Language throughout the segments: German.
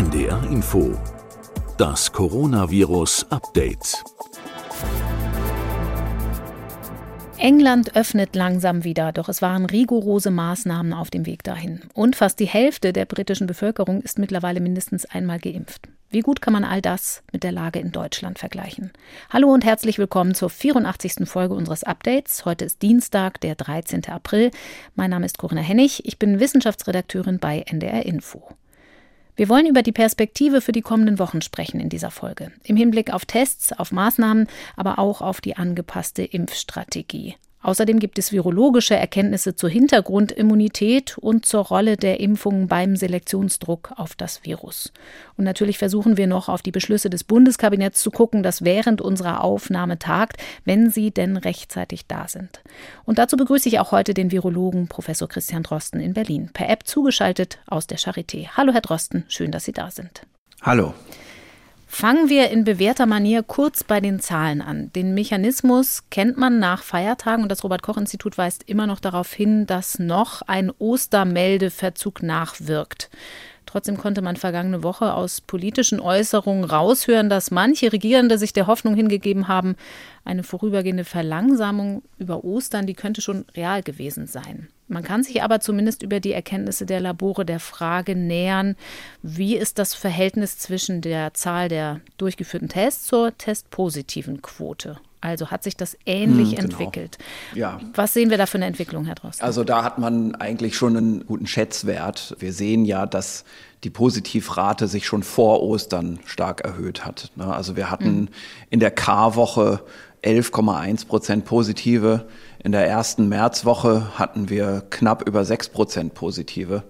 NDR Info. Das Coronavirus Update. England öffnet langsam wieder, doch es waren rigorose Maßnahmen auf dem Weg dahin. Und fast die Hälfte der britischen Bevölkerung ist mittlerweile mindestens einmal geimpft. Wie gut kann man all das mit der Lage in Deutschland vergleichen? Hallo und herzlich willkommen zur 84. Folge unseres Updates. Heute ist Dienstag, der 13. April. Mein Name ist Corinna Hennig. Ich bin Wissenschaftsredakteurin bei NDR Info. Wir wollen über die Perspektive für die kommenden Wochen sprechen in dieser Folge. Im Hinblick auf Tests, auf Maßnahmen, aber auch auf die angepasste Impfstrategie. Außerdem gibt es virologische Erkenntnisse zur Hintergrundimmunität und zur Rolle der Impfungen beim Selektionsdruck auf das Virus. Und natürlich versuchen wir noch auf die Beschlüsse des Bundeskabinetts zu gucken, das während unserer Aufnahme tagt, wenn sie denn rechtzeitig da sind. Und dazu begrüße ich auch heute den Virologen Professor Christian Drosten in Berlin, per App zugeschaltet aus der Charité. Hallo Herr Drosten, schön, dass Sie da sind. Hallo. Fangen wir in bewährter Manier kurz bei den Zahlen an. Den Mechanismus kennt man nach Feiertagen und das Robert Koch Institut weist immer noch darauf hin, dass noch ein Ostermeldeverzug nachwirkt. Trotzdem konnte man vergangene Woche aus politischen Äußerungen raushören, dass manche Regierende sich der Hoffnung hingegeben haben, eine vorübergehende Verlangsamung über Ostern, die könnte schon real gewesen sein. Man kann sich aber zumindest über die Erkenntnisse der Labore der Frage nähern, wie ist das Verhältnis zwischen der Zahl der durchgeführten Tests zur testpositiven Quote? Also hat sich das ähnlich hm, genau. entwickelt. Ja. Was sehen wir da für eine Entwicklung, Herr Drosten? Also da hat man eigentlich schon einen guten Schätzwert. Wir sehen ja, dass die Positivrate sich schon vor Ostern stark erhöht hat. Ne? Also wir hatten hm. in der K-Woche 11,1 Prozent Positive. In der ersten Märzwoche hatten wir knapp über 6 Prozent Positive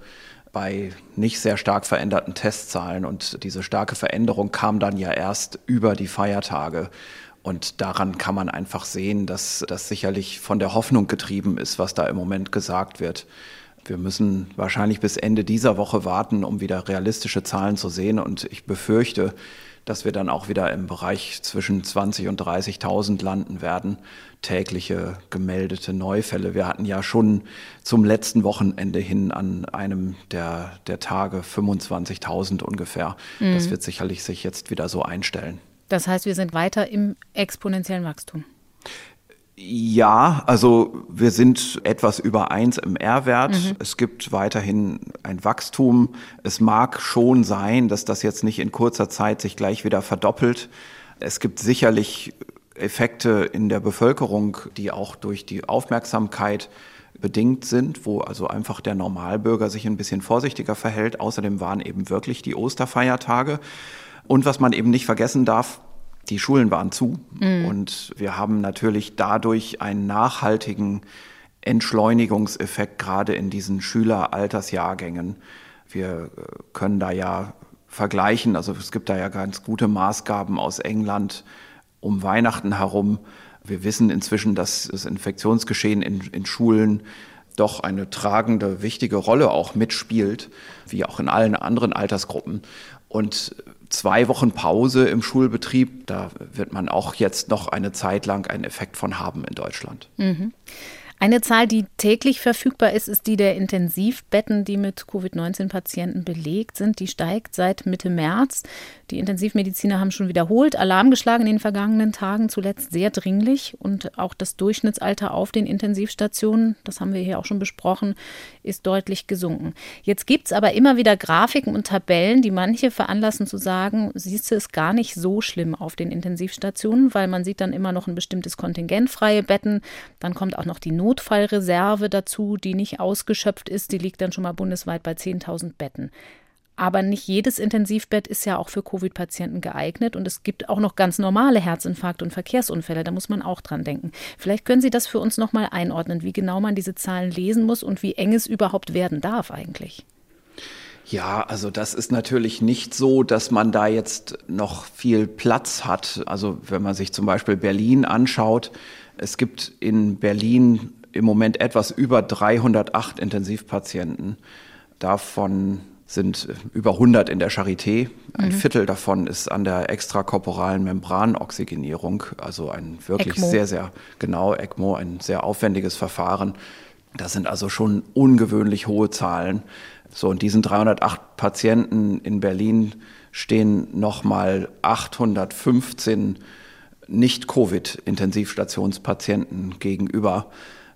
bei nicht sehr stark veränderten Testzahlen. Und diese starke Veränderung kam dann ja erst über die Feiertage. Und daran kann man einfach sehen, dass das sicherlich von der Hoffnung getrieben ist, was da im Moment gesagt wird. Wir müssen wahrscheinlich bis Ende dieser Woche warten, um wieder realistische Zahlen zu sehen. Und ich befürchte, dass wir dann auch wieder im Bereich zwischen 20 und 30.000 landen werden, tägliche gemeldete Neufälle. Wir hatten ja schon zum letzten Wochenende hin an einem der, der Tage 25.000 ungefähr. Mhm. Das wird sicherlich sich jetzt wieder so einstellen. Das heißt, wir sind weiter im exponentiellen Wachstum. Ja, also wir sind etwas über eins im R-Wert. Mhm. Es gibt weiterhin ein Wachstum. Es mag schon sein, dass das jetzt nicht in kurzer Zeit sich gleich wieder verdoppelt. Es gibt sicherlich Effekte in der Bevölkerung, die auch durch die Aufmerksamkeit bedingt sind, wo also einfach der Normalbürger sich ein bisschen vorsichtiger verhält. Außerdem waren eben wirklich die Osterfeiertage. Und was man eben nicht vergessen darf, die Schulen waren zu mhm. und wir haben natürlich dadurch einen nachhaltigen Entschleunigungseffekt gerade in diesen Schüleraltersjahrgängen. Wir äh, können da ja vergleichen, also es gibt da ja ganz gute Maßgaben aus England um Weihnachten herum. Wir wissen inzwischen, dass das Infektionsgeschehen in, in Schulen doch eine tragende, wichtige Rolle auch mitspielt, wie auch in allen anderen Altersgruppen. Und zwei Wochen Pause im Schulbetrieb, da wird man auch jetzt noch eine Zeit lang einen Effekt von haben in Deutschland. Mhm. Eine Zahl, die täglich verfügbar ist, ist die der Intensivbetten, die mit Covid-19-Patienten belegt sind. Die steigt seit Mitte März. Die Intensivmediziner haben schon wiederholt Alarm geschlagen in den vergangenen Tagen, zuletzt sehr dringlich. Und auch das Durchschnittsalter auf den Intensivstationen, das haben wir hier auch schon besprochen, ist deutlich gesunken. Jetzt gibt es aber immer wieder Grafiken und Tabellen, die manche veranlassen zu sagen, siehst du es gar nicht so schlimm auf den Intensivstationen, weil man sieht dann immer noch ein bestimmtes Kontingent freie Betten. Dann kommt auch noch die Not Notfallreserve dazu, die nicht ausgeschöpft ist. Die liegt dann schon mal bundesweit bei 10.000 Betten. Aber nicht jedes Intensivbett ist ja auch für Covid-Patienten geeignet und es gibt auch noch ganz normale Herzinfarkte und Verkehrsunfälle. Da muss man auch dran denken. Vielleicht können Sie das für uns noch mal einordnen, wie genau man diese Zahlen lesen muss und wie eng es überhaupt werden darf eigentlich. Ja, also das ist natürlich nicht so, dass man da jetzt noch viel Platz hat. Also wenn man sich zum Beispiel Berlin anschaut, es gibt in Berlin im Moment etwas über 308 Intensivpatienten. Davon sind über 100 in der Charité. Ein mhm. Viertel davon ist an der extrakorporalen Membranoxygenierung, also ein wirklich ECMO. sehr, sehr genau ECMO, ein sehr aufwendiges Verfahren. Das sind also schon ungewöhnlich hohe Zahlen. So, und diesen 308 Patienten in Berlin stehen nochmal 815 Nicht-Covid-Intensivstationspatienten gegenüber.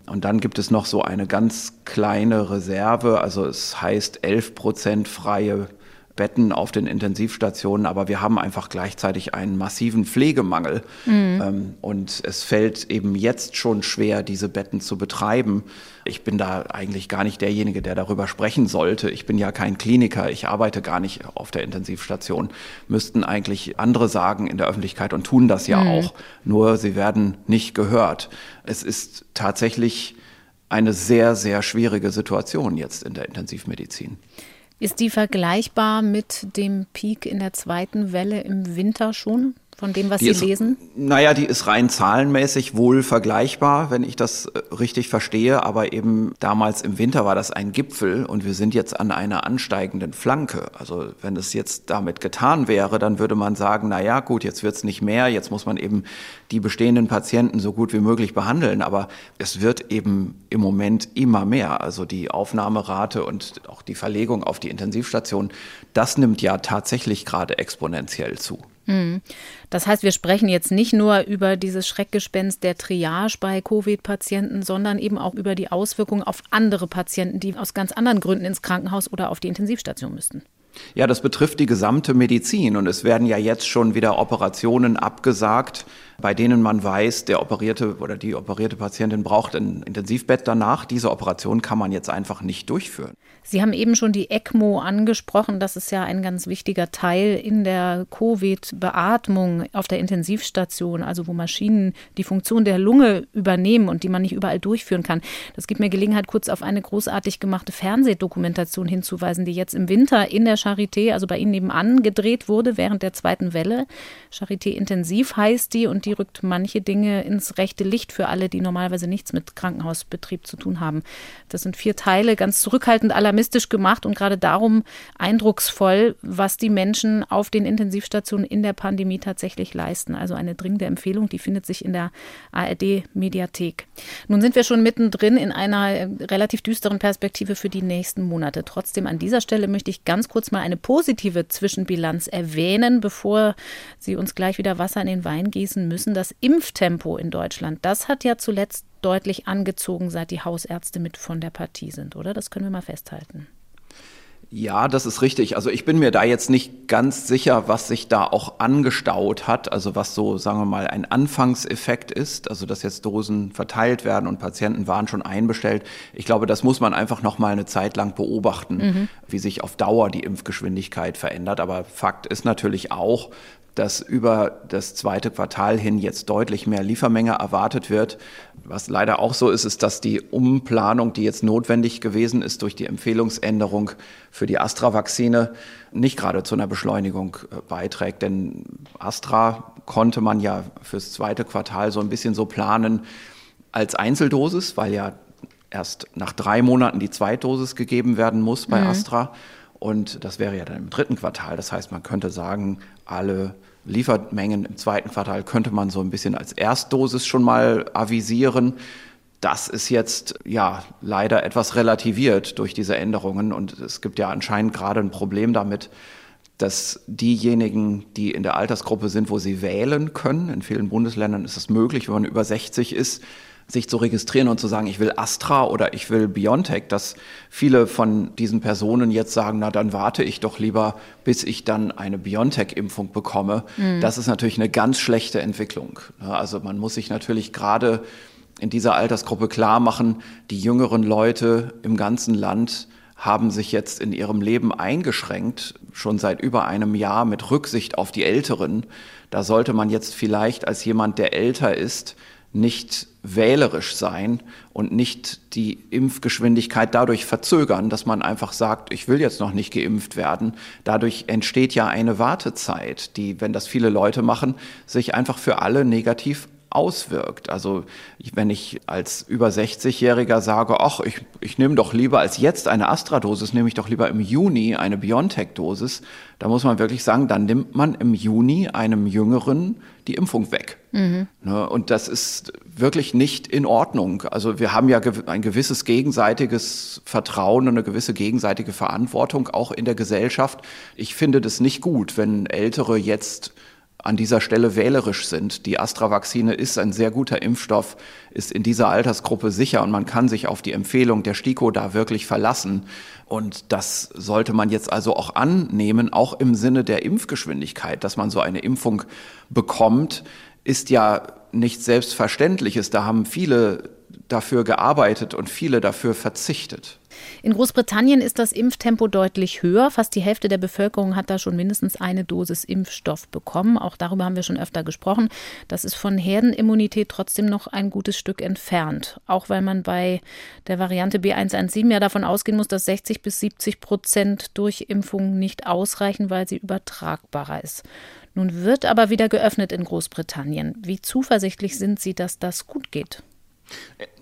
Und dann gibt es noch so eine ganz kleine Reserve, also es heißt 11 Prozent freie Betten auf den Intensivstationen, aber wir haben einfach gleichzeitig einen massiven Pflegemangel. Mhm. Ähm, und es fällt eben jetzt schon schwer, diese Betten zu betreiben. Ich bin da eigentlich gar nicht derjenige, der darüber sprechen sollte. Ich bin ja kein Kliniker, ich arbeite gar nicht auf der Intensivstation. Müssten eigentlich andere sagen in der Öffentlichkeit und tun das ja mhm. auch. Nur sie werden nicht gehört. Es ist tatsächlich eine sehr, sehr schwierige Situation jetzt in der Intensivmedizin. Ist die vergleichbar mit dem Peak in der zweiten Welle im Winter schon? Von dem, was die Sie ist, lesen? Naja, die ist rein zahlenmäßig wohl vergleichbar, wenn ich das äh, richtig verstehe. Aber eben damals im Winter war das ein Gipfel und wir sind jetzt an einer ansteigenden Flanke. Also wenn es jetzt damit getan wäre, dann würde man sagen, na ja, gut, jetzt wird's nicht mehr. Jetzt muss man eben die bestehenden Patienten so gut wie möglich behandeln. Aber es wird eben im Moment immer mehr. Also die Aufnahmerate und auch die Verlegung auf die Intensivstation, das nimmt ja tatsächlich gerade exponentiell zu. Hm. Das heißt, wir sprechen jetzt nicht nur über dieses Schreckgespenst der Triage bei Covid-Patienten, sondern eben auch über die Auswirkungen auf andere Patienten, die aus ganz anderen Gründen ins Krankenhaus oder auf die Intensivstation müssten. Ja, das betrifft die gesamte Medizin und es werden ja jetzt schon wieder Operationen abgesagt, bei denen man weiß, der operierte oder die operierte Patientin braucht ein Intensivbett danach. Diese Operation kann man jetzt einfach nicht durchführen. Sie haben eben schon die ECMO angesprochen. Das ist ja ein ganz wichtiger Teil in der Covid-Beatmung auf der Intensivstation, also wo Maschinen die Funktion der Lunge übernehmen und die man nicht überall durchführen kann. Das gibt mir Gelegenheit, kurz auf eine großartig gemachte Fernsehdokumentation hinzuweisen, die jetzt im Winter in der Charité, also bei Ihnen nebenan, gedreht wurde während der zweiten Welle. Charité Intensiv heißt die und die rückt manche Dinge ins rechte Licht für alle, die normalerweise nichts mit Krankenhausbetrieb zu tun haben. Das sind vier Teile, ganz zurückhaltend alarmistisch gemacht und gerade darum eindrucksvoll, was die Menschen auf den Intensivstationen in der Pandemie tatsächlich leisten. Also eine dringende Empfehlung, die findet sich in der ARD-Mediathek. Nun sind wir schon mittendrin in einer äh, relativ düsteren Perspektive für die nächsten Monate. Trotzdem an dieser Stelle möchte ich ganz kurz mal eine positive Zwischenbilanz erwähnen, bevor Sie uns gleich wieder Wasser in den Wein gießen müssen. Das Impftempo in Deutschland, das hat ja zuletzt deutlich angezogen, seit die Hausärzte mit von der Partie sind, oder? Das können wir mal festhalten. Ja, das ist richtig. Also ich bin mir da jetzt nicht ganz sicher, was sich da auch angestaut hat, also was so, sagen wir mal, ein Anfangseffekt ist, also dass jetzt Dosen verteilt werden und Patienten waren schon einbestellt. Ich glaube, das muss man einfach noch mal eine Zeit lang beobachten, mhm. wie sich auf Dauer die Impfgeschwindigkeit verändert. Aber Fakt ist natürlich auch, dass über das zweite Quartal hin jetzt deutlich mehr Liefermenge erwartet wird. Was leider auch so ist, ist, dass die Umplanung, die jetzt notwendig gewesen ist durch die Empfehlungsänderung für die Astra-Vakzine, nicht gerade zu einer Beschleunigung äh, beiträgt. Denn Astra konnte man ja fürs zweite Quartal so ein bisschen so planen als Einzeldosis, weil ja erst nach drei Monaten die Zweitdosis gegeben werden muss bei mhm. Astra. Und das wäre ja dann im dritten Quartal. Das heißt, man könnte sagen, alle Liefermengen im zweiten Quartal könnte man so ein bisschen als Erstdosis schon mal avisieren. Das ist jetzt ja leider etwas relativiert durch diese Änderungen und es gibt ja anscheinend gerade ein Problem damit, dass diejenigen, die in der Altersgruppe sind, wo sie wählen können, in vielen Bundesländern ist es möglich, wenn man über 60 ist, sich zu registrieren und zu sagen, ich will Astra oder ich will Biontech, dass viele von diesen Personen jetzt sagen, na dann warte ich doch lieber, bis ich dann eine Biontech-Impfung bekomme. Mhm. Das ist natürlich eine ganz schlechte Entwicklung. Also man muss sich natürlich gerade in dieser Altersgruppe klar machen, die jüngeren Leute im ganzen Land haben sich jetzt in ihrem Leben eingeschränkt, schon seit über einem Jahr mit Rücksicht auf die Älteren. Da sollte man jetzt vielleicht als jemand, der älter ist, nicht wählerisch sein und nicht die Impfgeschwindigkeit dadurch verzögern, dass man einfach sagt, ich will jetzt noch nicht geimpft werden. Dadurch entsteht ja eine Wartezeit, die, wenn das viele Leute machen, sich einfach für alle negativ auswirkt. Also wenn ich als über 60-Jähriger sage, ach, ich, ich nehme doch lieber als jetzt eine Astra-Dosis, nehme ich doch lieber im Juni eine BioNTech-Dosis, da muss man wirklich sagen, dann nimmt man im Juni einem Jüngeren die Impfung weg. Mhm. Ne, und das ist wirklich nicht in Ordnung. Also wir haben ja ein gewisses gegenseitiges Vertrauen und eine gewisse gegenseitige Verantwortung auch in der Gesellschaft. Ich finde das nicht gut, wenn Ältere jetzt an dieser Stelle wählerisch sind. Die Astra-Vakzine ist ein sehr guter Impfstoff, ist in dieser Altersgruppe sicher und man kann sich auf die Empfehlung der STIKO da wirklich verlassen. Und das sollte man jetzt also auch annehmen, auch im Sinne der Impfgeschwindigkeit, dass man so eine Impfung bekommt, ist ja nichts Selbstverständliches. Da haben viele dafür gearbeitet und viele dafür verzichtet. In Großbritannien ist das Impftempo deutlich höher. Fast die Hälfte der Bevölkerung hat da schon mindestens eine Dosis Impfstoff bekommen. Auch darüber haben wir schon öfter gesprochen. Das ist von Herdenimmunität trotzdem noch ein gutes Stück entfernt. Auch weil man bei der Variante B117 ja davon ausgehen muss, dass 60 bis 70 Prozent durch Impfungen nicht ausreichen, weil sie übertragbarer ist. Nun wird aber wieder geöffnet in Großbritannien. Wie zuversichtlich sind Sie, dass das gut geht?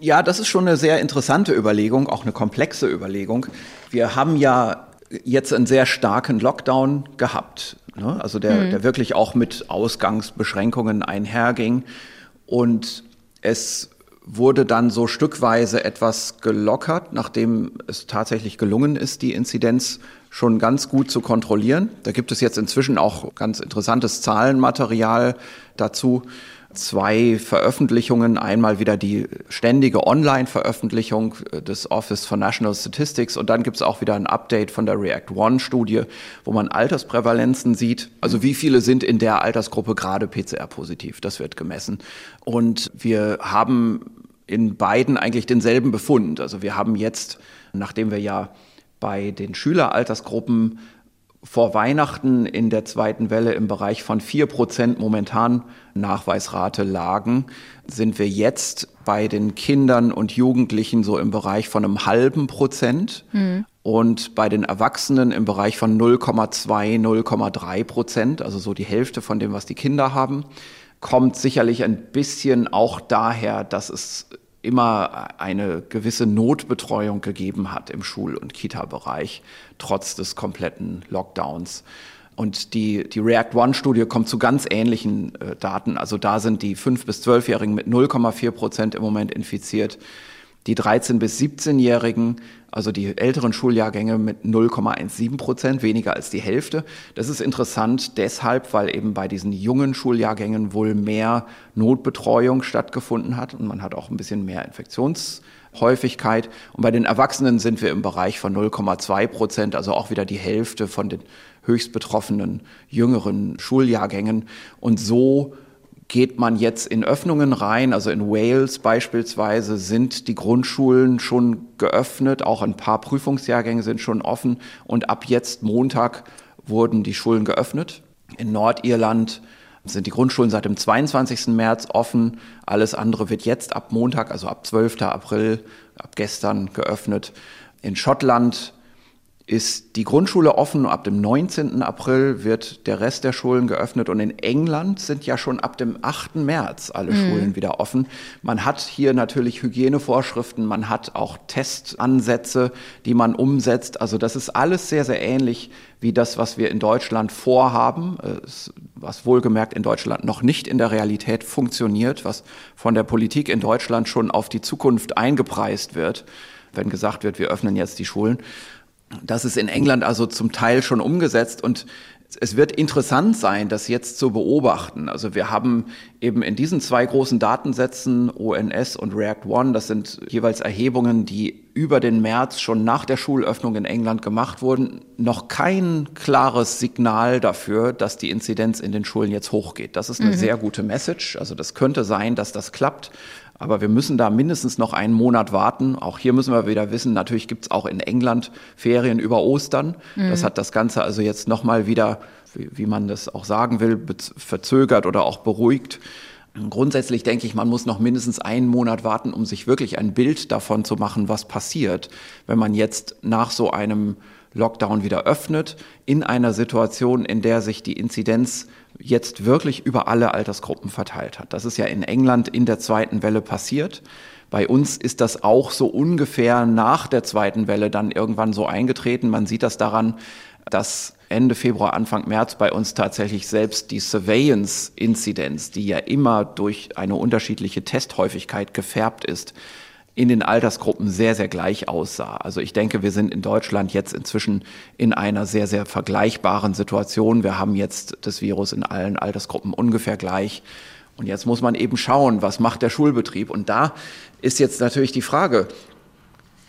Ja, das ist schon eine sehr interessante Überlegung, auch eine komplexe Überlegung. Wir haben ja jetzt einen sehr starken Lockdown gehabt, ne? also der, mhm. der wirklich auch mit Ausgangsbeschränkungen einherging. Und es wurde dann so stückweise etwas gelockert, nachdem es tatsächlich gelungen ist, die Inzidenz schon ganz gut zu kontrollieren. Da gibt es jetzt inzwischen auch ganz interessantes Zahlenmaterial dazu zwei Veröffentlichungen. Einmal wieder die ständige Online-Veröffentlichung des Office for National Statistics und dann gibt es auch wieder ein Update von der React One-Studie, wo man Altersprävalenzen sieht. Also wie viele sind in der Altersgruppe gerade PCR-positiv? Das wird gemessen. Und wir haben in beiden eigentlich denselben Befund. Also wir haben jetzt, nachdem wir ja bei den Schüleraltersgruppen vor Weihnachten in der zweiten Welle im Bereich von vier Prozent momentan Nachweisrate lagen, sind wir jetzt bei den Kindern und Jugendlichen so im Bereich von einem halben Prozent mhm. und bei den Erwachsenen im Bereich von 0,2, 0,3 Prozent, also so die Hälfte von dem, was die Kinder haben, kommt sicherlich ein bisschen auch daher, dass es immer eine gewisse Notbetreuung gegeben hat im Schul- und Kita-Bereich, trotz des kompletten Lockdowns. Und die, die React One-Studie kommt zu ganz ähnlichen äh, Daten. Also da sind die 5- bis 12-Jährigen mit 0,4 Prozent im Moment infiziert. Die 13- bis 17-Jährigen also die älteren Schuljahrgänge mit 0,17 Prozent, weniger als die Hälfte. Das ist interessant deshalb, weil eben bei diesen jungen Schuljahrgängen wohl mehr Notbetreuung stattgefunden hat und man hat auch ein bisschen mehr Infektionshäufigkeit. Und bei den Erwachsenen sind wir im Bereich von 0,2 Prozent, also auch wieder die Hälfte von den höchst betroffenen jüngeren Schuljahrgängen. Und so geht man jetzt in Öffnungen rein. Also in Wales beispielsweise sind die Grundschulen schon geöffnet, auch ein paar Prüfungsjahrgänge sind schon offen und ab jetzt Montag wurden die Schulen geöffnet. In Nordirland sind die Grundschulen seit dem 22. März offen. Alles andere wird jetzt ab Montag, also ab 12. April, ab gestern geöffnet. In Schottland ist die Grundschule offen. Ab dem 19. April wird der Rest der Schulen geöffnet. Und in England sind ja schon ab dem 8. März alle mhm. Schulen wieder offen. Man hat hier natürlich Hygienevorschriften, man hat auch Testansätze, die man umsetzt. Also das ist alles sehr, sehr ähnlich wie das, was wir in Deutschland vorhaben, was wohlgemerkt in Deutschland noch nicht in der Realität funktioniert, was von der Politik in Deutschland schon auf die Zukunft eingepreist wird, wenn gesagt wird, wir öffnen jetzt die Schulen. Das ist in England also zum Teil schon umgesetzt und es wird interessant sein, das jetzt zu beobachten. Also wir haben eben in diesen zwei großen Datensätzen, ONS und React One, das sind jeweils Erhebungen, die über den März schon nach der Schulöffnung in England gemacht wurden, noch kein klares Signal dafür, dass die Inzidenz in den Schulen jetzt hochgeht. Das ist eine mhm. sehr gute Message. Also das könnte sein, dass das klappt. Aber wir müssen da mindestens noch einen Monat warten. Auch hier müssen wir wieder wissen, natürlich gibt es auch in England Ferien über Ostern. Mhm. Das hat das Ganze also jetzt nochmal wieder, wie, wie man das auch sagen will, verzögert oder auch beruhigt. Grundsätzlich denke ich, man muss noch mindestens einen Monat warten, um sich wirklich ein Bild davon zu machen, was passiert, wenn man jetzt nach so einem Lockdown wieder öffnet, in einer Situation, in der sich die Inzidenz jetzt wirklich über alle Altersgruppen verteilt hat. Das ist ja in England in der zweiten Welle passiert. Bei uns ist das auch so ungefähr nach der zweiten Welle dann irgendwann so eingetreten. Man sieht das daran, dass Ende Februar, Anfang März bei uns tatsächlich selbst die Surveillance-Inzidenz, die ja immer durch eine unterschiedliche Testhäufigkeit gefärbt ist, in den Altersgruppen sehr, sehr gleich aussah. Also ich denke, wir sind in Deutschland jetzt inzwischen in einer sehr, sehr vergleichbaren Situation. Wir haben jetzt das Virus in allen Altersgruppen ungefähr gleich. Und jetzt muss man eben schauen, was macht der Schulbetrieb. Und da ist jetzt natürlich die Frage,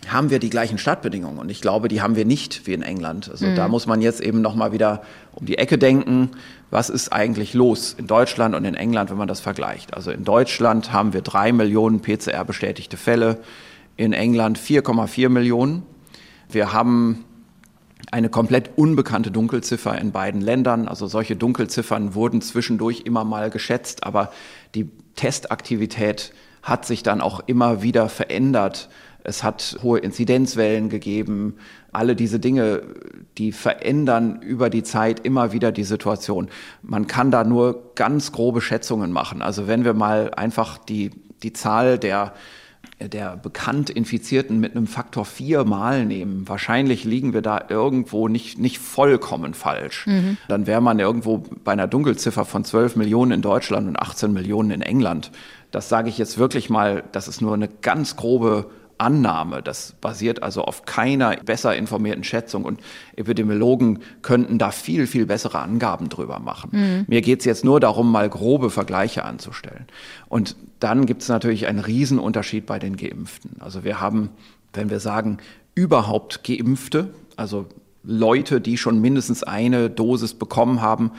haben wir die gleichen Startbedingungen. Und ich glaube, die haben wir nicht wie in England. Also mhm. da muss man jetzt eben nochmal wieder um die Ecke denken. Was ist eigentlich los in Deutschland und in England, wenn man das vergleicht? Also in Deutschland haben wir drei Millionen PCR-bestätigte Fälle, in England 4,4 Millionen. Wir haben eine komplett unbekannte Dunkelziffer in beiden Ländern. Also solche Dunkelziffern wurden zwischendurch immer mal geschätzt, aber die Testaktivität hat sich dann auch immer wieder verändert es hat hohe Inzidenzwellen gegeben. Alle diese Dinge, die verändern über die Zeit immer wieder die Situation. Man kann da nur ganz grobe Schätzungen machen. Also wenn wir mal einfach die, die Zahl der der bekannt Infizierten mit einem Faktor 4 mal nehmen, wahrscheinlich liegen wir da irgendwo nicht, nicht vollkommen falsch. Mhm. Dann wäre man irgendwo bei einer Dunkelziffer von 12 Millionen in Deutschland und 18 Millionen in England. Das sage ich jetzt wirklich mal, das ist nur eine ganz grobe Annahme. Das basiert also auf keiner besser informierten Schätzung und Epidemiologen könnten da viel, viel bessere Angaben drüber machen. Mhm. Mir geht es jetzt nur darum, mal grobe Vergleiche anzustellen. Und dann gibt es natürlich einen Riesenunterschied bei den Geimpften. Also wir haben, wenn wir sagen, überhaupt Geimpfte, also Leute, die schon mindestens eine Dosis bekommen haben,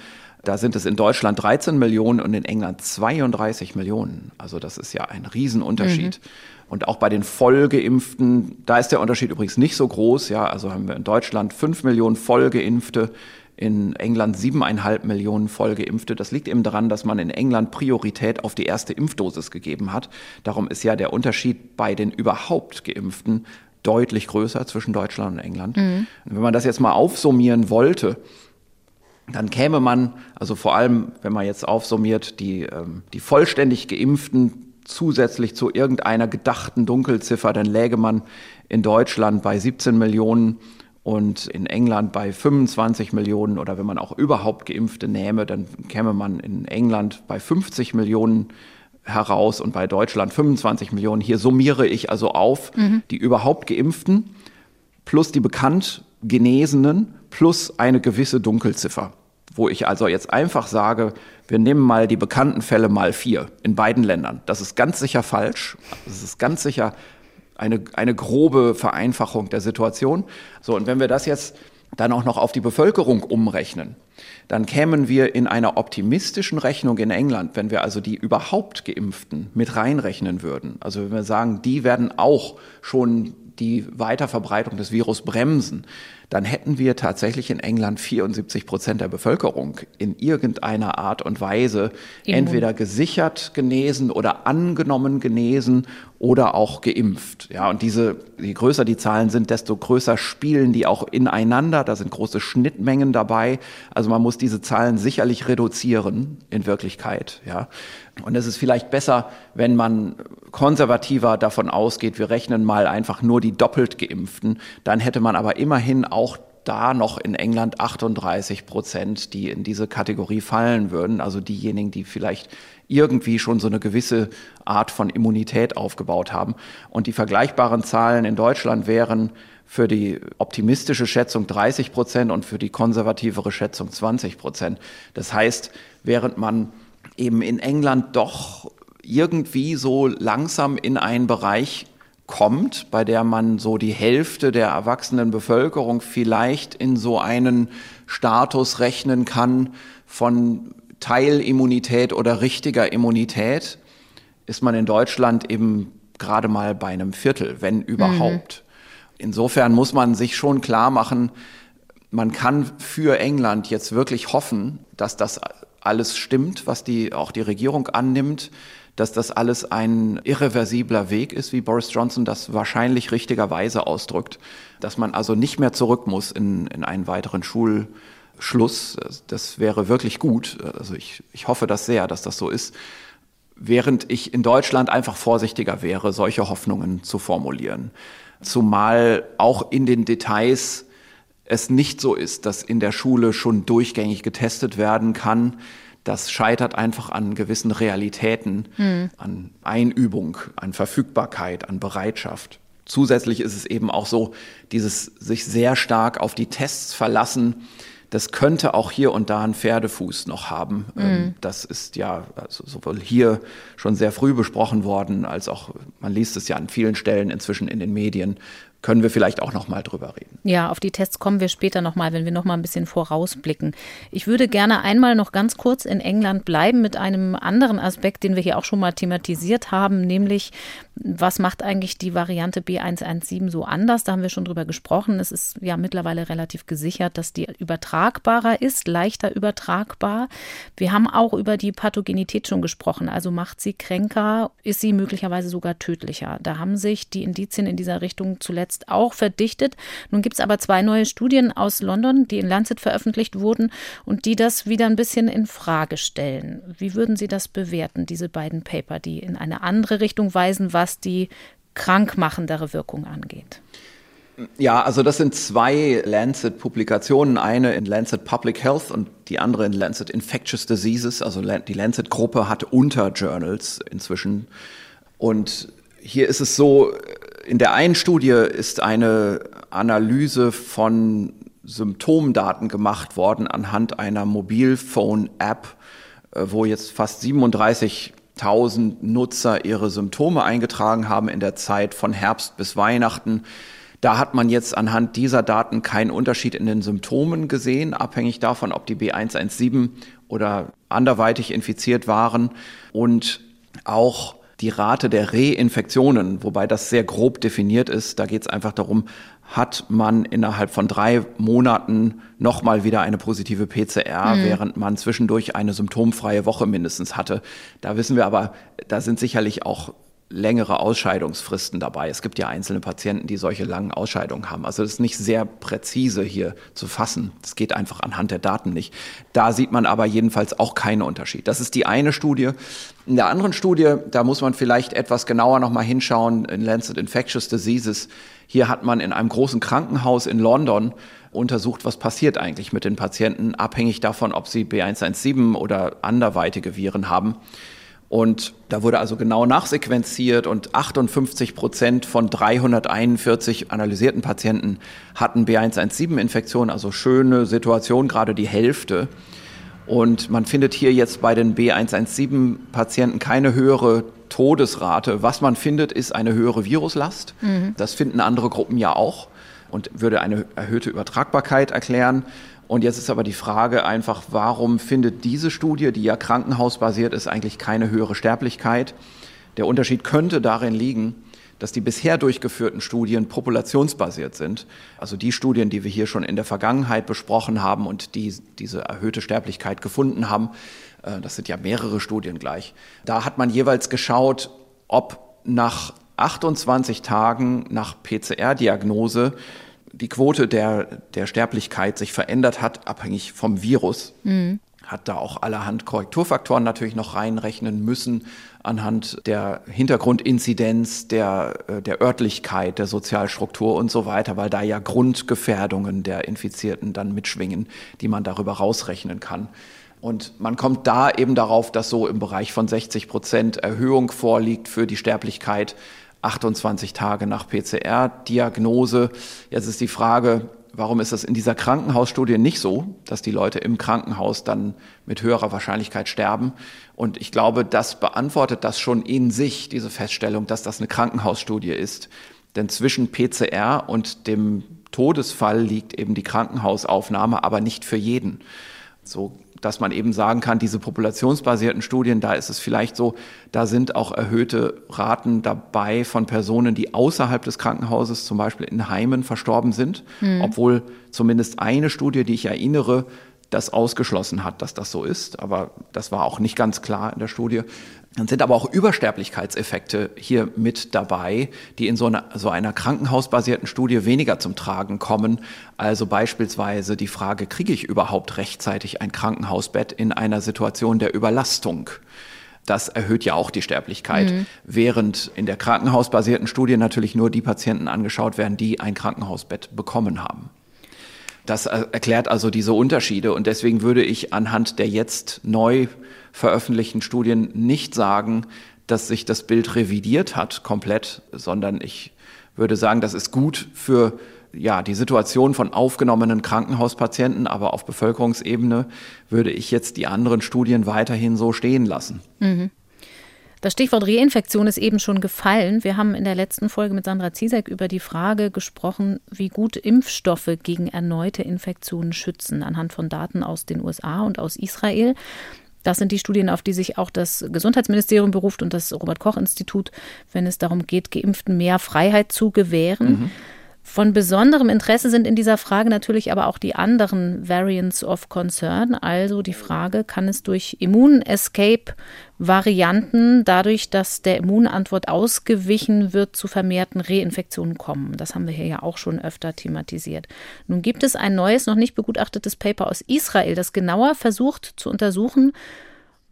da sind es in Deutschland 13 Millionen und in England 32 Millionen. Also das ist ja ein Riesenunterschied. Mhm. Und auch bei den Vollgeimpften, da ist der Unterschied übrigens nicht so groß. Ja, also haben wir in Deutschland 5 Millionen Vollgeimpfte, in England siebeneinhalb Millionen Vollgeimpfte. Das liegt eben daran, dass man in England Priorität auf die erste Impfdosis gegeben hat. Darum ist ja der Unterschied bei den überhaupt Geimpften deutlich größer zwischen Deutschland und England. Mhm. Wenn man das jetzt mal aufsummieren wollte, dann käme man, also vor allem, wenn man jetzt aufsummiert, die, ähm, die vollständig Geimpften zusätzlich zu irgendeiner gedachten Dunkelziffer, dann läge man in Deutschland bei 17 Millionen und in England bei 25 Millionen oder wenn man auch überhaupt Geimpfte nähme, dann käme man in England bei 50 Millionen heraus und bei Deutschland 25 Millionen. Hier summiere ich also auf mhm. die überhaupt Geimpften plus die bekannt Genesenen plus eine gewisse Dunkelziffer wo ich also jetzt einfach sage, wir nehmen mal die bekannten Fälle mal vier in beiden Ländern. Das ist ganz sicher falsch. Das ist ganz sicher eine, eine grobe Vereinfachung der Situation. So, und wenn wir das jetzt dann auch noch auf die Bevölkerung umrechnen, dann kämen wir in einer optimistischen Rechnung in England, wenn wir also die überhaupt geimpften mit reinrechnen würden. Also wenn wir sagen, die werden auch schon die Weiterverbreitung des Virus bremsen, dann hätten wir tatsächlich in England 74 Prozent der Bevölkerung in irgendeiner Art und Weise Immun. entweder gesichert genesen oder angenommen genesen oder auch geimpft. Ja, und diese, je größer die Zahlen sind, desto größer spielen die auch ineinander. Da sind große Schnittmengen dabei. Also man muss diese Zahlen sicherlich reduzieren in Wirklichkeit. Ja. Und es ist vielleicht besser, wenn man konservativer davon ausgeht, wir rechnen mal einfach nur die doppelt geimpften. Dann hätte man aber immerhin auch da noch in England 38 Prozent, die in diese Kategorie fallen würden. Also diejenigen, die vielleicht irgendwie schon so eine gewisse Art von Immunität aufgebaut haben. Und die vergleichbaren Zahlen in Deutschland wären für die optimistische Schätzung 30 Prozent und für die konservativere Schätzung 20 Prozent. Das heißt, während man eben in England doch irgendwie so langsam in einen Bereich kommt, bei der man so die Hälfte der erwachsenen Bevölkerung vielleicht in so einen Status rechnen kann von Teilimmunität oder richtiger Immunität, ist man in Deutschland eben gerade mal bei einem Viertel, wenn überhaupt. Mhm. Insofern muss man sich schon klar machen, man kann für England jetzt wirklich hoffen, dass das alles stimmt, was die, auch die Regierung annimmt, dass das alles ein irreversibler Weg ist, wie Boris Johnson das wahrscheinlich richtigerweise ausdrückt, dass man also nicht mehr zurück muss in, in einen weiteren Schulschluss. Das wäre wirklich gut. Also ich, ich hoffe das sehr, dass das so ist. Während ich in Deutschland einfach vorsichtiger wäre, solche Hoffnungen zu formulieren. Zumal auch in den Details es nicht so ist, dass in der Schule schon durchgängig getestet werden kann. Das scheitert einfach an gewissen Realitäten, hm. an Einübung, an Verfügbarkeit, an Bereitschaft. Zusätzlich ist es eben auch so, dieses sich sehr stark auf die Tests verlassen, das könnte auch hier und da einen Pferdefuß noch haben. Mhm. Das ist ja also sowohl hier schon sehr früh besprochen worden, als auch, man liest es ja an vielen Stellen inzwischen in den Medien, können wir vielleicht auch noch mal drüber reden. Ja, auf die Tests kommen wir später noch mal, wenn wir noch mal ein bisschen vorausblicken. Ich würde gerne einmal noch ganz kurz in England bleiben mit einem anderen Aspekt, den wir hier auch schon mal thematisiert haben, nämlich was macht eigentlich die Variante B117 so anders? Da haben wir schon drüber gesprochen. Es ist ja mittlerweile relativ gesichert, dass die übertragbarer ist, leichter übertragbar. Wir haben auch über die Pathogenität schon gesprochen. Also macht sie kränker, ist sie möglicherweise sogar tödlicher. Da haben sich die Indizien in dieser Richtung zuletzt auch verdichtet. Nun gibt es aber zwei neue Studien aus London, die in Lancet veröffentlicht wurden und die das wieder ein bisschen in Frage stellen. Wie würden Sie das bewerten, diese beiden Paper, die in eine andere Richtung weisen, was die krankmachendere Wirkung angeht? Ja, also das sind zwei Lancet-Publikationen, eine in Lancet Public Health und die andere in Lancet Infectious Diseases. Also die Lancet-Gruppe hat Unterjournals inzwischen. Und hier ist es so, in der einen Studie ist eine Analyse von Symptomdaten gemacht worden anhand einer Mobilphone-App, äh, wo jetzt fast 37 1000 Nutzer ihre Symptome eingetragen haben in der Zeit von Herbst bis Weihnachten. Da hat man jetzt anhand dieser Daten keinen Unterschied in den Symptomen gesehen, abhängig davon, ob die B117 oder anderweitig infiziert waren. Und auch die Rate der Reinfektionen, wobei das sehr grob definiert ist, da geht es einfach darum, hat man innerhalb von drei Monaten nochmal wieder eine positive PCR, mhm. während man zwischendurch eine symptomfreie Woche mindestens hatte. Da wissen wir aber, da sind sicherlich auch längere Ausscheidungsfristen dabei. Es gibt ja einzelne Patienten, die solche langen Ausscheidungen haben. Also das ist nicht sehr präzise hier zu fassen. Das geht einfach anhand der Daten nicht. Da sieht man aber jedenfalls auch keinen Unterschied. Das ist die eine Studie. In der anderen Studie, da muss man vielleicht etwas genauer nochmal hinschauen, in Lancet Infectious Diseases. Hier hat man in einem großen Krankenhaus in London untersucht, was passiert eigentlich mit den Patienten, abhängig davon, ob sie B117 oder anderweitige Viren haben. Und da wurde also genau nachsequenziert und 58 Prozent von 341 analysierten Patienten hatten B117-Infektion, also schöne Situation, gerade die Hälfte. Und man findet hier jetzt bei den B117-Patienten keine höhere Todesrate. Was man findet, ist eine höhere Viruslast. Mhm. Das finden andere Gruppen ja auch und würde eine erhöhte Übertragbarkeit erklären. Und jetzt ist aber die Frage einfach, warum findet diese Studie, die ja krankenhausbasiert ist, eigentlich keine höhere Sterblichkeit? Der Unterschied könnte darin liegen, dass die bisher durchgeführten Studien populationsbasiert sind. Also die Studien, die wir hier schon in der Vergangenheit besprochen haben und die diese erhöhte Sterblichkeit gefunden haben, äh, das sind ja mehrere Studien gleich. Da hat man jeweils geschaut, ob nach 28 Tagen nach PCR-Diagnose die Quote der, der Sterblichkeit sich verändert hat, abhängig vom Virus. Mhm. Hat da auch allerhand Korrekturfaktoren natürlich noch reinrechnen müssen, anhand der Hintergrundinzidenz, der, äh, der Örtlichkeit, der Sozialstruktur und so weiter, weil da ja Grundgefährdungen der Infizierten dann mitschwingen, die man darüber rausrechnen kann. Und man kommt da eben darauf, dass so im Bereich von 60 Prozent Erhöhung vorliegt für die Sterblichkeit 28 Tage nach PCR-Diagnose. Jetzt ist die Frage, warum ist das in dieser Krankenhausstudie nicht so, dass die Leute im Krankenhaus dann mit höherer Wahrscheinlichkeit sterben? Und ich glaube, das beantwortet das schon in sich, diese Feststellung, dass das eine Krankenhausstudie ist. Denn zwischen PCR und dem Todesfall liegt eben die Krankenhausaufnahme, aber nicht für jeden. So dass man eben sagen kann, diese populationsbasierten Studien, da ist es vielleicht so, da sind auch erhöhte Raten dabei von Personen, die außerhalb des Krankenhauses, zum Beispiel in Heimen, verstorben sind, mhm. obwohl zumindest eine Studie, die ich erinnere, das ausgeschlossen hat, dass das so ist. Aber das war auch nicht ganz klar in der Studie. Dann sind aber auch Übersterblichkeitseffekte hier mit dabei, die in so einer, so einer krankenhausbasierten Studie weniger zum Tragen kommen. Also beispielsweise die Frage, kriege ich überhaupt rechtzeitig ein Krankenhausbett in einer Situation der Überlastung? Das erhöht ja auch die Sterblichkeit, mhm. während in der krankenhausbasierten Studie natürlich nur die Patienten angeschaut werden, die ein Krankenhausbett bekommen haben. Das erklärt also diese Unterschiede und deswegen würde ich anhand der jetzt neu veröffentlichten Studien nicht sagen, dass sich das Bild revidiert hat komplett, sondern ich würde sagen, das ist gut für ja, die Situation von aufgenommenen Krankenhauspatienten, aber auf Bevölkerungsebene würde ich jetzt die anderen Studien weiterhin so stehen lassen. Mhm. Das Stichwort Reinfektion ist eben schon gefallen. Wir haben in der letzten Folge mit Sandra Ziesek über die Frage gesprochen, wie gut Impfstoffe gegen erneute Infektionen schützen, anhand von Daten aus den USA und aus Israel. Das sind die Studien, auf die sich auch das Gesundheitsministerium beruft und das Robert Koch Institut, wenn es darum geht, Geimpften mehr Freiheit zu gewähren. Mhm. Von besonderem Interesse sind in dieser Frage natürlich aber auch die anderen Variants of Concern, also die Frage, kann es durch Immun-Escape-Varianten, dadurch, dass der Immunantwort ausgewichen wird, zu vermehrten Reinfektionen kommen? Das haben wir hier ja auch schon öfter thematisiert. Nun gibt es ein neues, noch nicht begutachtetes Paper aus Israel, das genauer versucht zu untersuchen,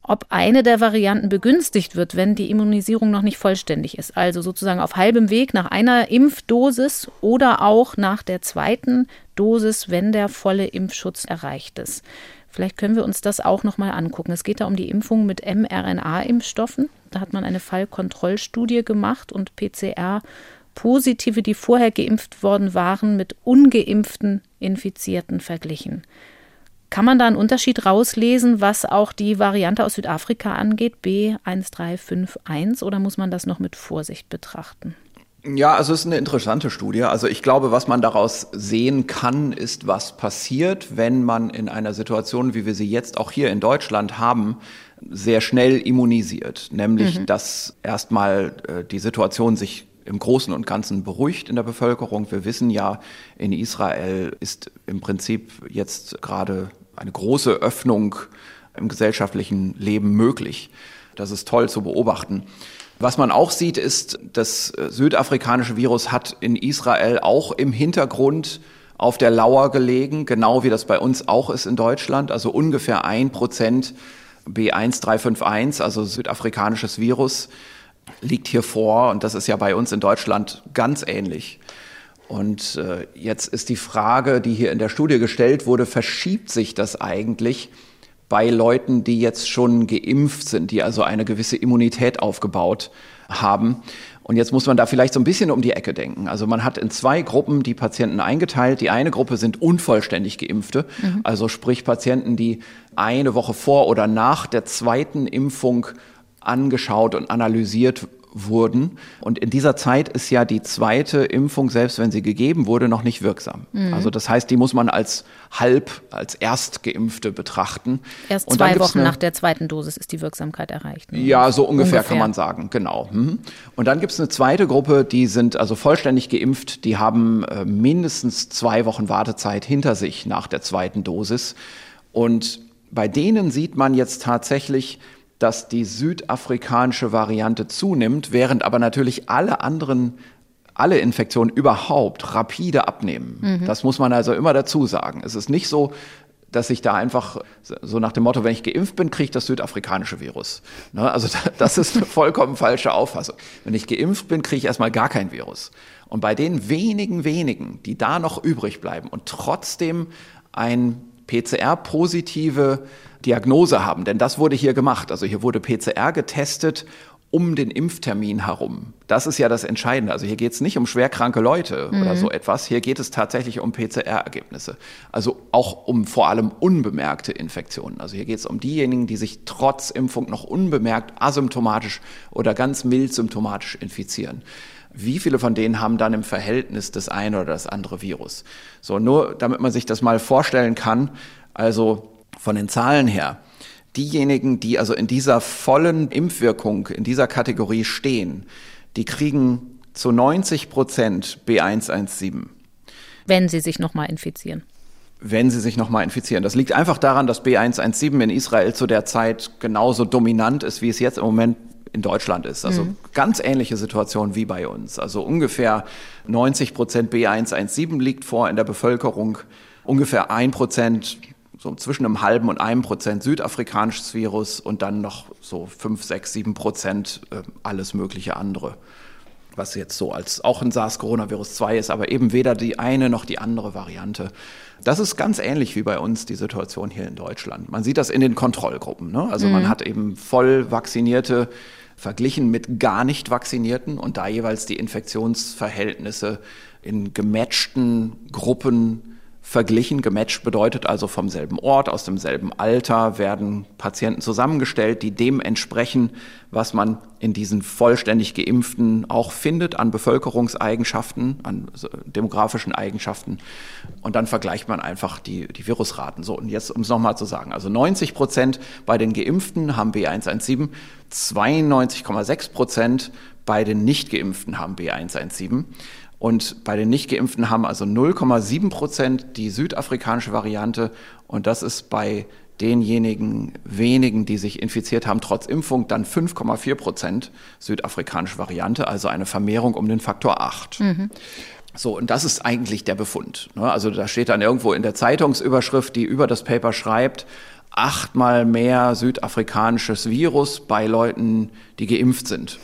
ob eine der Varianten begünstigt wird, wenn die Immunisierung noch nicht vollständig ist. Also sozusagen auf halbem Weg nach einer Impfdosis oder auch nach der zweiten Dosis, wenn der volle Impfschutz erreicht ist. Vielleicht können wir uns das auch noch mal angucken. Es geht da um die Impfung mit mRNA-Impfstoffen. Da hat man eine Fallkontrollstudie gemacht und PCR-Positive, die vorher geimpft worden waren, mit ungeimpften Infizierten verglichen. Kann man da einen Unterschied rauslesen, was auch die Variante aus Südafrika angeht, B1351, oder muss man das noch mit Vorsicht betrachten? Ja, also es ist eine interessante Studie. Also ich glaube, was man daraus sehen kann, ist, was passiert, wenn man in einer Situation, wie wir sie jetzt auch hier in Deutschland haben, sehr schnell immunisiert. Nämlich, mhm. dass erstmal äh, die Situation sich im Großen und Ganzen beruhigt in der Bevölkerung. Wir wissen ja, in Israel ist im Prinzip jetzt gerade eine große Öffnung im gesellschaftlichen Leben möglich. Das ist toll zu beobachten. Was man auch sieht, ist, das südafrikanische Virus hat in Israel auch im Hintergrund auf der Lauer gelegen, genau wie das bei uns auch ist in Deutschland. Also ungefähr ein Prozent B1351, also südafrikanisches Virus, liegt hier vor. Und das ist ja bei uns in Deutschland ganz ähnlich. Und äh, jetzt ist die Frage, die hier in der Studie gestellt wurde, verschiebt sich das eigentlich bei Leuten, die jetzt schon geimpft sind, die also eine gewisse Immunität aufgebaut haben? Und jetzt muss man da vielleicht so ein bisschen um die Ecke denken. Also man hat in zwei Gruppen die Patienten eingeteilt. Die eine Gruppe sind unvollständig geimpfte, mhm. also sprich Patienten, die eine Woche vor oder nach der zweiten Impfung angeschaut und analysiert wurden. Und in dieser Zeit ist ja die zweite Impfung, selbst wenn sie gegeben wurde, noch nicht wirksam. Mhm. Also das heißt, die muss man als halb, als Erstgeimpfte betrachten. Erst zwei Wochen eine, nach der zweiten Dosis ist die Wirksamkeit erreicht. Ne? Ja, so ungefähr, ungefähr, kann man sagen, genau. Mhm. Und dann gibt es eine zweite Gruppe, die sind also vollständig geimpft, die haben äh, mindestens zwei Wochen Wartezeit hinter sich nach der zweiten Dosis. Und bei denen sieht man jetzt tatsächlich, dass die südafrikanische Variante zunimmt, während aber natürlich alle anderen alle Infektionen überhaupt rapide abnehmen. Mhm. Das muss man also immer dazu sagen. Es ist nicht so, dass ich da einfach so nach dem Motto, wenn ich geimpft bin, kriege ich das südafrikanische Virus. Ne? Also das ist eine vollkommen falsche Auffassung. Wenn ich geimpft bin, kriege ich erstmal gar kein Virus. Und bei den wenigen, wenigen, die da noch übrig bleiben und trotzdem ein PCR-positive Diagnose haben, denn das wurde hier gemacht. Also hier wurde PCR getestet um den Impftermin herum. Das ist ja das Entscheidende. Also hier geht es nicht um schwerkranke Leute mhm. oder so etwas. Hier geht es tatsächlich um PCR-Ergebnisse. Also auch um vor allem unbemerkte Infektionen. Also hier geht es um diejenigen, die sich trotz Impfung noch unbemerkt asymptomatisch oder ganz mild symptomatisch infizieren. Wie viele von denen haben dann im Verhältnis das eine oder das andere Virus? So, nur damit man sich das mal vorstellen kann. Also von den Zahlen her, diejenigen, die also in dieser vollen Impfwirkung, in dieser Kategorie stehen, die kriegen zu 90 Prozent B117. Wenn sie sich nochmal infizieren. wenn sie sich nochmal infizieren. Das liegt einfach daran, dass B117 in Israel zu der Zeit genauso dominant ist, wie es jetzt im Moment in Deutschland ist. Also mhm. ganz ähnliche Situation wie bei uns. Also ungefähr 90 Prozent B117 liegt vor in der Bevölkerung, ungefähr ein Prozent so zwischen einem halben und einem Prozent südafrikanisches Virus und dann noch so fünf, sechs, sieben Prozent äh, alles mögliche andere. Was jetzt so als auch ein SARS-Coronavirus 2 ist, aber eben weder die eine noch die andere Variante. Das ist ganz ähnlich wie bei uns die Situation hier in Deutschland. Man sieht das in den Kontrollgruppen. Ne? Also mhm. man hat eben voll vaccinierte verglichen mit gar nicht vaccinierten und da jeweils die Infektionsverhältnisse in gematchten Gruppen verglichen. Gematcht bedeutet also vom selben Ort, aus demselben Alter werden Patienten zusammengestellt, die dem entsprechen, was man in diesen vollständig geimpften auch findet an Bevölkerungseigenschaften, an demografischen Eigenschaften. Und dann vergleicht man einfach die, die Virusraten. So, und jetzt, um es nochmal zu sagen, also 90 Prozent bei den Geimpften haben B117, 92,6 Prozent bei den Nicht-Geimpften haben B117. Und bei den Nicht-Geimpften haben also 0,7 Prozent die südafrikanische Variante. Und das ist bei denjenigen wenigen, die sich infiziert haben, trotz Impfung, dann 5,4 Prozent südafrikanische Variante, also eine Vermehrung um den Faktor 8. Mhm. So, und das ist eigentlich der Befund. Ne? Also da steht dann irgendwo in der Zeitungsüberschrift, die über das Paper schreibt, achtmal mehr südafrikanisches Virus bei Leuten, die geimpft sind.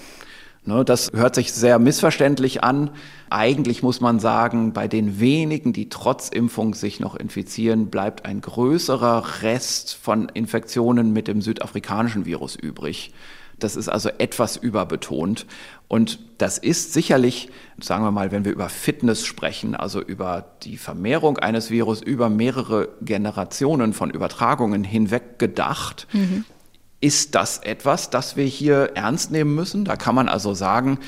Ne, das hört sich sehr missverständlich an. Eigentlich muss man sagen, bei den wenigen, die trotz Impfung sich noch infizieren, bleibt ein größerer Rest von Infektionen mit dem südafrikanischen Virus übrig. Das ist also etwas überbetont. Und das ist sicherlich, sagen wir mal, wenn wir über Fitness sprechen, also über die Vermehrung eines Virus über mehrere Generationen von Übertragungen hinweg gedacht. Mhm ist das etwas, das wir hier ernst nehmen müssen? Da kann man also sagen,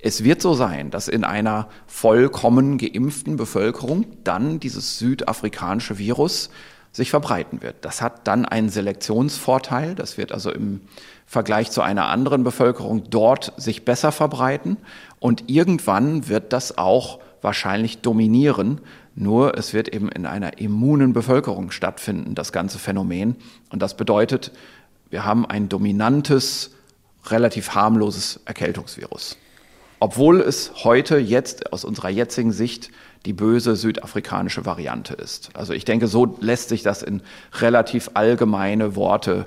es wird so sein, dass in einer vollkommen geimpften Bevölkerung dann dieses südafrikanische Virus sich verbreiten wird. Das hat dann einen Selektionsvorteil. Das wird also im Vergleich zu einer anderen Bevölkerung dort sich besser verbreiten. Und irgendwann wird das auch wahrscheinlich dominieren. Nur es wird eben in einer immunen Bevölkerung stattfinden, das ganze Phänomen. Und das bedeutet, wir haben ein dominantes, relativ harmloses Erkältungsvirus. Obwohl es heute jetzt aus unserer jetzigen Sicht die böse südafrikanische Variante ist. Also ich denke, so lässt sich das in relativ allgemeine Worte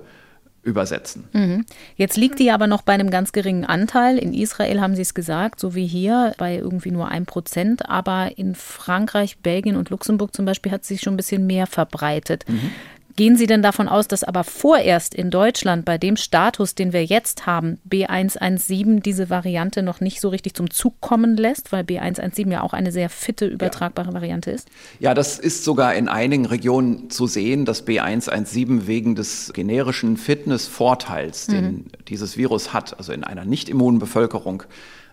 übersetzen. Mhm. Jetzt liegt die aber noch bei einem ganz geringen Anteil. In Israel haben Sie es gesagt, so wie hier, bei irgendwie nur ein Prozent. Aber in Frankreich, Belgien und Luxemburg zum Beispiel hat es sich schon ein bisschen mehr verbreitet. Mhm. Gehen Sie denn davon aus, dass aber vorerst in Deutschland bei dem Status, den wir jetzt haben, B117 diese Variante noch nicht so richtig zum Zug kommen lässt, weil B117 ja auch eine sehr fitte, übertragbare ja. Variante ist? Ja, das ist sogar in einigen Regionen zu sehen, dass B117 wegen des generischen Fitnessvorteils, den mhm. dieses Virus hat, also in einer nicht immunen Bevölkerung,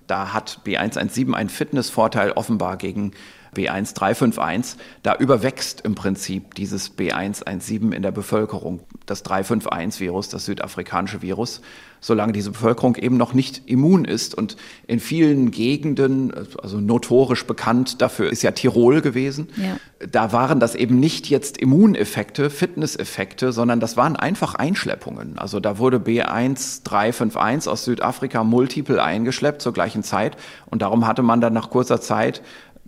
da hat B117 einen Fitnessvorteil offenbar gegen B1351, da überwächst im Prinzip dieses B117 in der Bevölkerung, das 351-Virus, das südafrikanische Virus, solange diese Bevölkerung eben noch nicht immun ist. Und in vielen Gegenden, also notorisch bekannt dafür ist ja Tirol gewesen, ja. da waren das eben nicht jetzt Immuneffekte, Fitnesseffekte, sondern das waren einfach Einschleppungen. Also da wurde B1351 aus Südafrika multiple eingeschleppt zur gleichen Zeit und darum hatte man dann nach kurzer Zeit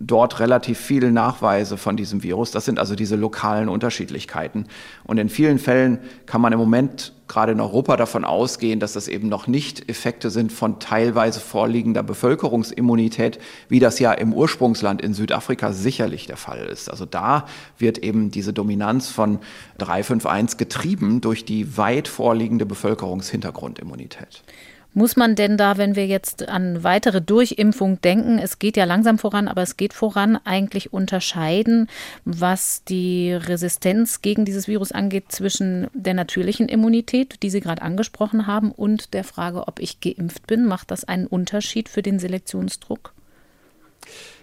dort relativ viele Nachweise von diesem Virus. Das sind also diese lokalen Unterschiedlichkeiten. Und in vielen Fällen kann man im Moment gerade in Europa davon ausgehen, dass das eben noch nicht Effekte sind von teilweise vorliegender Bevölkerungsimmunität, wie das ja im Ursprungsland in Südafrika sicherlich der Fall ist. Also da wird eben diese Dominanz von 351 getrieben durch die weit vorliegende Bevölkerungshintergrundimmunität. Muss man denn da, wenn wir jetzt an weitere Durchimpfung denken, es geht ja langsam voran, aber es geht voran, eigentlich unterscheiden, was die Resistenz gegen dieses Virus angeht, zwischen der natürlichen Immunität, die Sie gerade angesprochen haben, und der Frage, ob ich geimpft bin? Macht das einen Unterschied für den Selektionsdruck?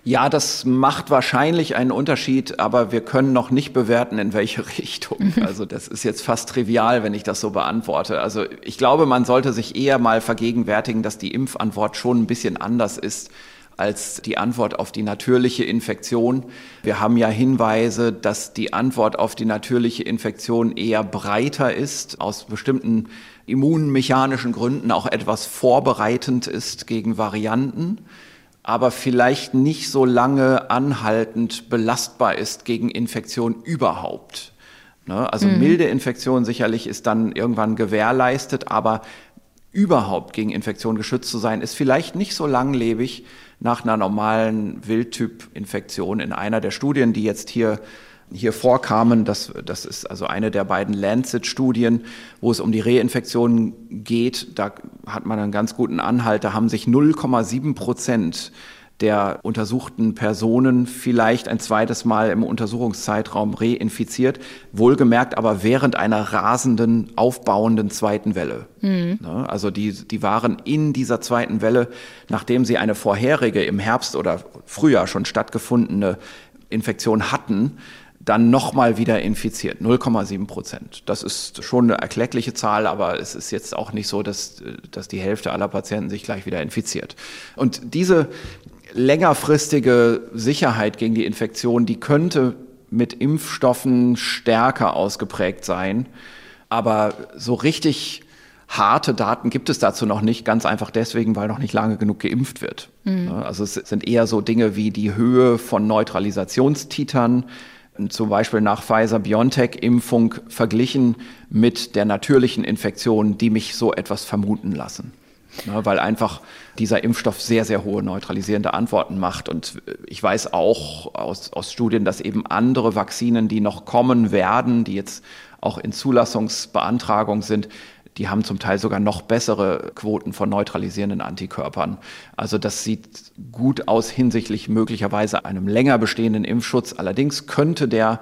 Ja, das macht wahrscheinlich einen Unterschied, aber wir können noch nicht bewerten, in welche Richtung. Mhm. Also das ist jetzt fast trivial, wenn ich das so beantworte. Also ich glaube, man sollte sich eher mal vergegenwärtigen, dass die Impfantwort schon ein bisschen anders ist als die Antwort auf die natürliche Infektion. Wir haben ja Hinweise, dass die Antwort auf die natürliche Infektion eher breiter ist, aus bestimmten immunmechanischen Gründen auch etwas vorbereitend ist gegen Varianten, aber vielleicht nicht so lange anhaltend belastbar ist gegen Infektion überhaupt. Ne? Also mhm. milde Infektion sicherlich ist dann irgendwann gewährleistet, aber überhaupt gegen Infektion geschützt zu sein, ist vielleicht nicht so langlebig nach einer normalen Wildtyp-Infektion. In einer der Studien, die jetzt hier hier vorkamen. Das, das ist also eine der beiden Lancet-Studien, wo es um die Reinfektion geht. Da hat man einen ganz guten Anhalt. Da haben sich 0,7 Prozent der untersuchten Personen vielleicht ein zweites Mal im Untersuchungszeitraum reinfiziert, wohlgemerkt aber während einer rasenden, aufbauenden zweiten Welle. Mhm. Also die, die waren in dieser zweiten Welle, nachdem sie eine vorherige im Herbst oder Frühjahr schon stattgefundene Infektion hatten, dann nochmal wieder infiziert. 0,7 Prozent. Das ist schon eine erkleckliche Zahl, aber es ist jetzt auch nicht so, dass, dass die Hälfte aller Patienten sich gleich wieder infiziert. Und diese längerfristige Sicherheit gegen die Infektion, die könnte mit Impfstoffen stärker ausgeprägt sein. Aber so richtig harte Daten gibt es dazu noch nicht, ganz einfach deswegen, weil noch nicht lange genug geimpft wird. Mhm. Also es sind eher so Dinge wie die Höhe von Neutralisationstitern, zum Beispiel nach Pfizer-BioNTech-Impfung verglichen mit der natürlichen Infektion, die mich so etwas vermuten lassen. Ja, weil einfach dieser Impfstoff sehr, sehr hohe neutralisierende Antworten macht. Und ich weiß auch aus, aus Studien, dass eben andere Vakzinen, die noch kommen werden, die jetzt auch in Zulassungsbeantragung sind, die haben zum Teil sogar noch bessere Quoten von neutralisierenden Antikörpern. Also das sieht gut aus hinsichtlich möglicherweise einem länger bestehenden Impfschutz. Allerdings könnte der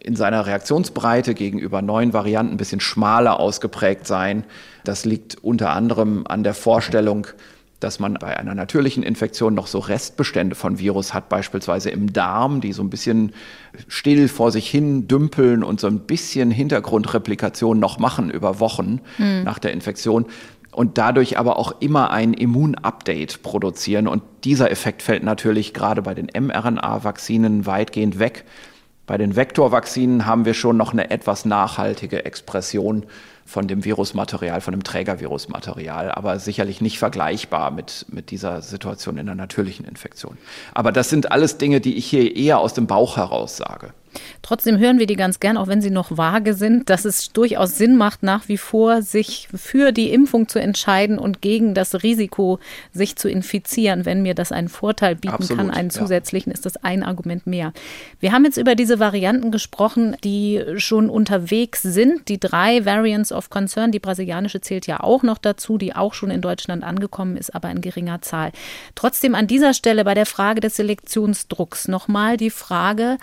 in seiner Reaktionsbreite gegenüber neuen Varianten ein bisschen schmaler ausgeprägt sein. Das liegt unter anderem an der Vorstellung, dass man bei einer natürlichen Infektion noch so Restbestände von Virus hat, beispielsweise im Darm, die so ein bisschen still vor sich hin dümpeln und so ein bisschen Hintergrundreplikation noch machen über Wochen mhm. nach der Infektion und dadurch aber auch immer ein Immunupdate produzieren. Und dieser Effekt fällt natürlich gerade bei den mRNA-Vakzinen weitgehend weg. Bei den Vektorvakzinen haben wir schon noch eine etwas nachhaltige Expression von dem Virusmaterial, von dem Trägervirusmaterial, aber sicherlich nicht vergleichbar mit, mit dieser Situation in der natürlichen Infektion. Aber das sind alles Dinge, die ich hier eher aus dem Bauch heraus sage. Trotzdem hören wir die ganz gern, auch wenn sie noch vage sind, dass es durchaus Sinn macht, nach wie vor sich für die Impfung zu entscheiden und gegen das Risiko, sich zu infizieren. Wenn mir das einen Vorteil bieten Absolut, kann, einen zusätzlichen, ja. ist das ein Argument mehr. Wir haben jetzt über diese Varianten gesprochen, die schon unterwegs sind. Die drei Variants of Concern, die brasilianische zählt ja auch noch dazu, die auch schon in Deutschland angekommen ist, aber in geringer Zahl. Trotzdem an dieser Stelle bei der Frage des Selektionsdrucks nochmal die Frage,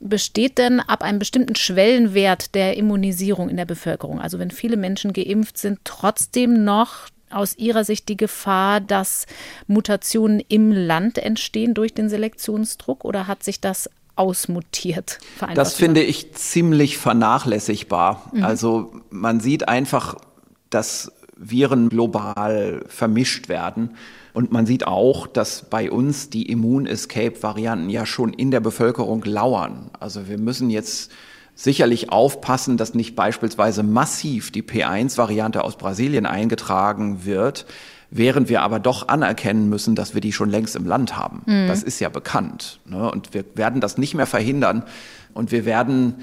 besteht denn ab einem bestimmten Schwellenwert der Immunisierung in der Bevölkerung, also wenn viele Menschen geimpft sind, trotzdem noch aus Ihrer Sicht die Gefahr, dass Mutationen im Land entstehen durch den Selektionsdruck oder hat sich das ausmutiert? Das finde ich ziemlich vernachlässigbar. Mhm. Also man sieht einfach, dass Viren global vermischt werden. Und man sieht auch, dass bei uns die Immun-Escape-Varianten ja schon in der Bevölkerung lauern. Also wir müssen jetzt sicherlich aufpassen, dass nicht beispielsweise massiv die P1-Variante aus Brasilien eingetragen wird, während wir aber doch anerkennen müssen, dass wir die schon längst im Land haben. Mhm. Das ist ja bekannt. Ne? Und wir werden das nicht mehr verhindern. Und wir werden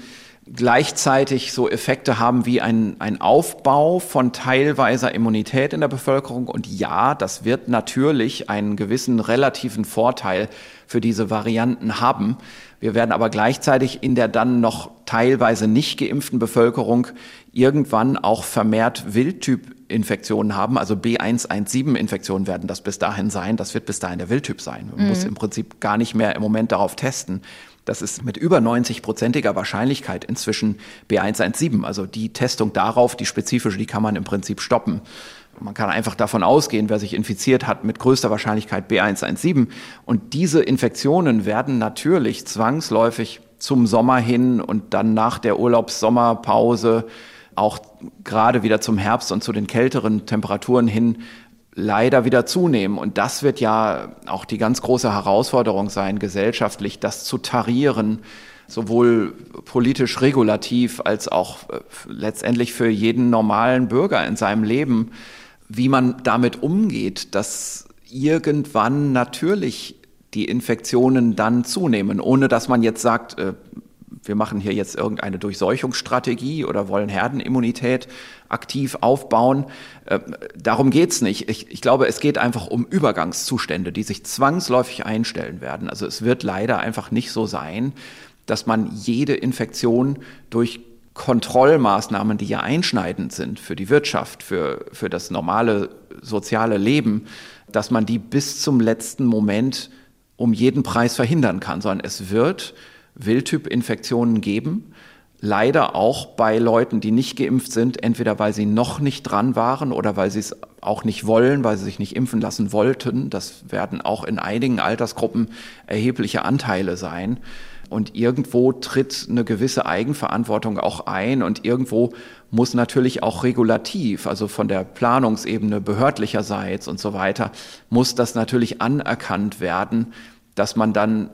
gleichzeitig so Effekte haben wie ein, ein Aufbau von teilweiser Immunität in der Bevölkerung. Und ja, das wird natürlich einen gewissen relativen Vorteil für diese Varianten haben. Wir werden aber gleichzeitig in der dann noch teilweise nicht geimpften Bevölkerung irgendwann auch vermehrt Wildtyp-Infektionen haben. Also B117-Infektionen werden das bis dahin sein. Das wird bis dahin der Wildtyp sein. Man mhm. muss im Prinzip gar nicht mehr im Moment darauf testen. Das ist mit über 90-prozentiger Wahrscheinlichkeit inzwischen B117. Also die Testung darauf, die spezifische, die kann man im Prinzip stoppen. Man kann einfach davon ausgehen, wer sich infiziert hat, mit größter Wahrscheinlichkeit B117. Und diese Infektionen werden natürlich zwangsläufig zum Sommer hin und dann nach der Urlaubssommerpause auch gerade wieder zum Herbst und zu den kälteren Temperaturen hin leider wieder zunehmen. Und das wird ja auch die ganz große Herausforderung sein, gesellschaftlich das zu tarieren, sowohl politisch regulativ als auch äh, letztendlich für jeden normalen Bürger in seinem Leben, wie man damit umgeht, dass irgendwann natürlich die Infektionen dann zunehmen, ohne dass man jetzt sagt, äh, wir machen hier jetzt irgendeine Durchseuchungsstrategie oder wollen Herdenimmunität aktiv aufbauen. Äh, darum geht's nicht. Ich, ich, glaube, es geht einfach um Übergangszustände, die sich zwangsläufig einstellen werden. Also es wird leider einfach nicht so sein, dass man jede Infektion durch Kontrollmaßnahmen, die ja einschneidend sind für die Wirtschaft, für, für das normale soziale Leben, dass man die bis zum letzten Moment um jeden Preis verhindern kann, sondern es wird Wildtyp-Infektionen geben. Leider auch bei Leuten, die nicht geimpft sind, entweder weil sie noch nicht dran waren oder weil sie es auch nicht wollen, weil sie sich nicht impfen lassen wollten. Das werden auch in einigen Altersgruppen erhebliche Anteile sein. Und irgendwo tritt eine gewisse Eigenverantwortung auch ein und irgendwo muss natürlich auch regulativ, also von der Planungsebene behördlicherseits und so weiter, muss das natürlich anerkannt werden, dass man dann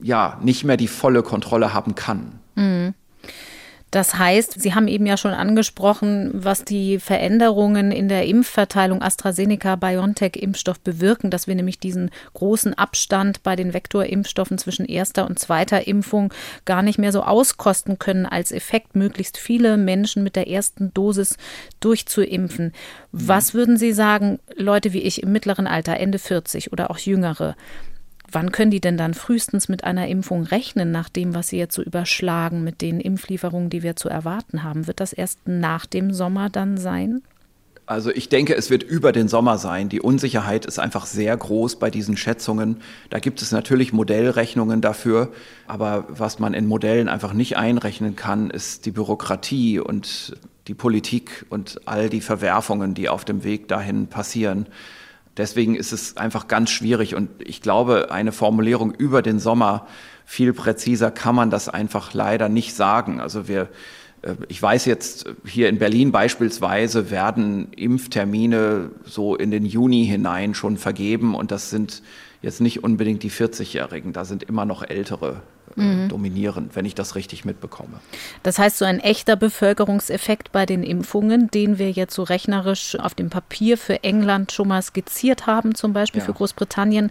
ja nicht mehr die volle Kontrolle haben kann. Mhm. Das heißt, Sie haben eben ja schon angesprochen, was die Veränderungen in der Impfverteilung AstraZeneca-BioNTech-Impfstoff bewirken, dass wir nämlich diesen großen Abstand bei den Vektorimpfstoffen zwischen erster und zweiter Impfung gar nicht mehr so auskosten können, als Effekt möglichst viele Menschen mit der ersten Dosis durchzuimpfen. Was würden Sie sagen, Leute wie ich im mittleren Alter, Ende 40 oder auch jüngere, Wann können die denn dann frühestens mit einer Impfung rechnen, nach dem, was Sie jetzt so überschlagen mit den Impflieferungen, die wir zu erwarten haben? Wird das erst nach dem Sommer dann sein? Also ich denke, es wird über den Sommer sein. Die Unsicherheit ist einfach sehr groß bei diesen Schätzungen. Da gibt es natürlich Modellrechnungen dafür, aber was man in Modellen einfach nicht einrechnen kann, ist die Bürokratie und die Politik und all die Verwerfungen, die auf dem Weg dahin passieren. Deswegen ist es einfach ganz schwierig und ich glaube, eine Formulierung über den Sommer viel präziser kann man das einfach leider nicht sagen. Also wir, äh, ich weiß jetzt, hier in Berlin beispielsweise werden Impftermine so in den Juni hinein schon vergeben und das sind jetzt nicht unbedingt die 40-Jährigen, da sind immer noch ältere äh, mhm. dominieren, wenn ich das richtig mitbekomme. Das heißt, so ein echter Bevölkerungseffekt bei den Impfungen, den wir jetzt so rechnerisch auf dem Papier für England schon mal skizziert haben, zum Beispiel ja. für Großbritannien,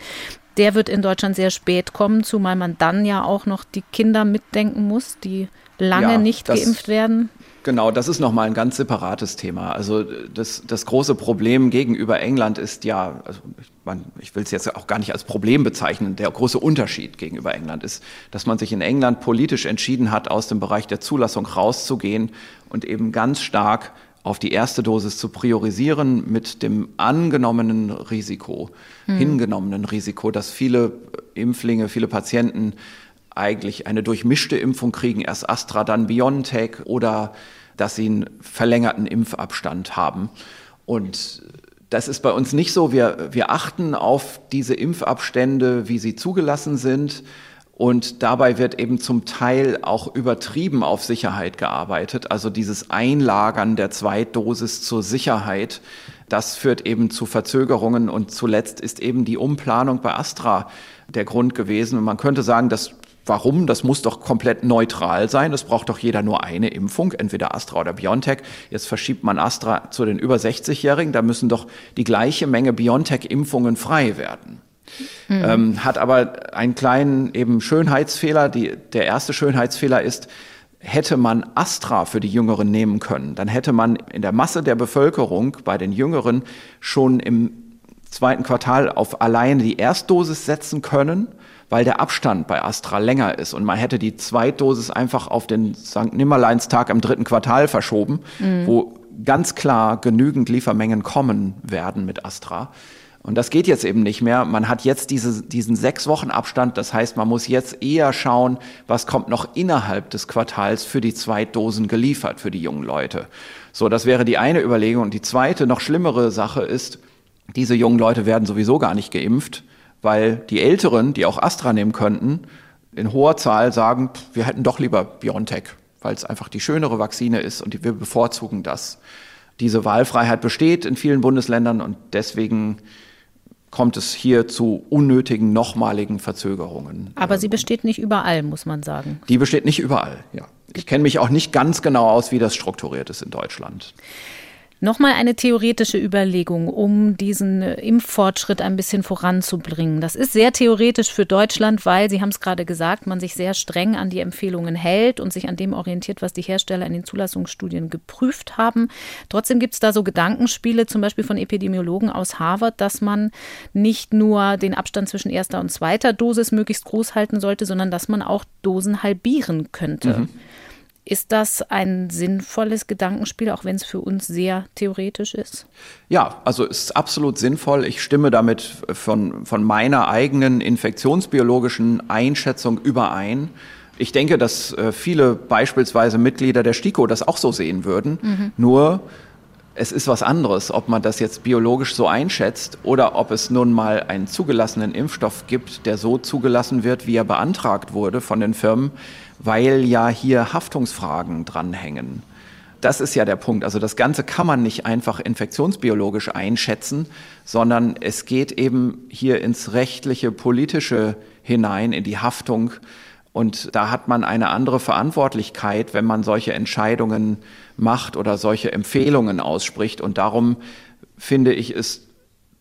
der wird in Deutschland sehr spät kommen, zumal man dann ja auch noch die Kinder mitdenken muss, die lange ja, nicht geimpft werden. Genau, das ist nochmal ein ganz separates Thema. Also das, das große Problem gegenüber England ist ja, also ich, man, ich will es jetzt auch gar nicht als Problem bezeichnen, der große Unterschied gegenüber England ist, dass man sich in England politisch entschieden hat, aus dem Bereich der Zulassung rauszugehen und eben ganz stark auf die erste Dosis zu priorisieren mit dem angenommenen Risiko, hm. hingenommenen Risiko, dass viele Impflinge, viele Patienten eigentlich eine durchmischte Impfung kriegen, erst Astra, dann BioNTech oder dass sie einen verlängerten Impfabstand haben. Und das ist bei uns nicht so. Wir, wir achten auf diese Impfabstände, wie sie zugelassen sind. Und dabei wird eben zum Teil auch übertrieben auf Sicherheit gearbeitet. Also dieses Einlagern der Zweitdosis zur Sicherheit, das führt eben zu Verzögerungen. Und zuletzt ist eben die Umplanung bei Astra der Grund gewesen. Und man könnte sagen, das Warum? Das muss doch komplett neutral sein. Es braucht doch jeder nur eine Impfung, entweder Astra oder BioNTech. Jetzt verschiebt man Astra zu den über 60-Jährigen. Da müssen doch die gleiche Menge BioNTech-Impfungen frei werden. Mhm. Ähm, hat aber einen kleinen eben Schönheitsfehler. Die, der erste Schönheitsfehler ist, hätte man Astra für die Jüngeren nehmen können, dann hätte man in der Masse der Bevölkerung bei den Jüngeren schon im zweiten Quartal auf alleine die Erstdosis setzen können weil der Abstand bei Astra länger ist und man hätte die Zweitdosis einfach auf den St. Nimmerleinstag im dritten Quartal verschoben, mhm. wo ganz klar genügend Liefermengen kommen werden mit Astra. Und das geht jetzt eben nicht mehr. Man hat jetzt diese, diesen sechs Wochen Abstand. Das heißt, man muss jetzt eher schauen, was kommt noch innerhalb des Quartals für die Zweitdosen geliefert für die jungen Leute. So, das wäre die eine Überlegung. Und die zweite, noch schlimmere Sache ist, diese jungen Leute werden sowieso gar nicht geimpft weil die Älteren, die auch Astra nehmen könnten, in hoher Zahl sagen, wir hätten doch lieber BioNTech, weil es einfach die schönere Vakzine ist und wir bevorzugen das. Diese Wahlfreiheit besteht in vielen Bundesländern und deswegen kommt es hier zu unnötigen nochmaligen Verzögerungen. Aber sie besteht nicht überall, muss man sagen. Die besteht nicht überall, ja. Ich kenne mich auch nicht ganz genau aus, wie das strukturiert ist in Deutschland. Nochmal eine theoretische Überlegung, um diesen äh, Impffortschritt ein bisschen voranzubringen. Das ist sehr theoretisch für Deutschland, weil, Sie haben es gerade gesagt, man sich sehr streng an die Empfehlungen hält und sich an dem orientiert, was die Hersteller in den Zulassungsstudien geprüft haben. Trotzdem gibt es da so Gedankenspiele, zum Beispiel von Epidemiologen aus Harvard, dass man nicht nur den Abstand zwischen erster und zweiter Dosis möglichst groß halten sollte, sondern dass man auch Dosen halbieren könnte. Mhm. Ist das ein sinnvolles Gedankenspiel, auch wenn es für uns sehr theoretisch ist? Ja, also es ist absolut sinnvoll. Ich stimme damit von, von meiner eigenen infektionsbiologischen Einschätzung überein. Ich denke, dass äh, viele beispielsweise Mitglieder der STIKO das auch so sehen würden. Mhm. Nur es ist was anderes, ob man das jetzt biologisch so einschätzt oder ob es nun mal einen zugelassenen Impfstoff gibt, der so zugelassen wird, wie er beantragt wurde von den Firmen weil ja hier Haftungsfragen dranhängen. Das ist ja der Punkt. Also das Ganze kann man nicht einfach infektionsbiologisch einschätzen, sondern es geht eben hier ins rechtliche, politische hinein, in die Haftung. Und da hat man eine andere Verantwortlichkeit, wenn man solche Entscheidungen macht oder solche Empfehlungen ausspricht. Und darum finde ich es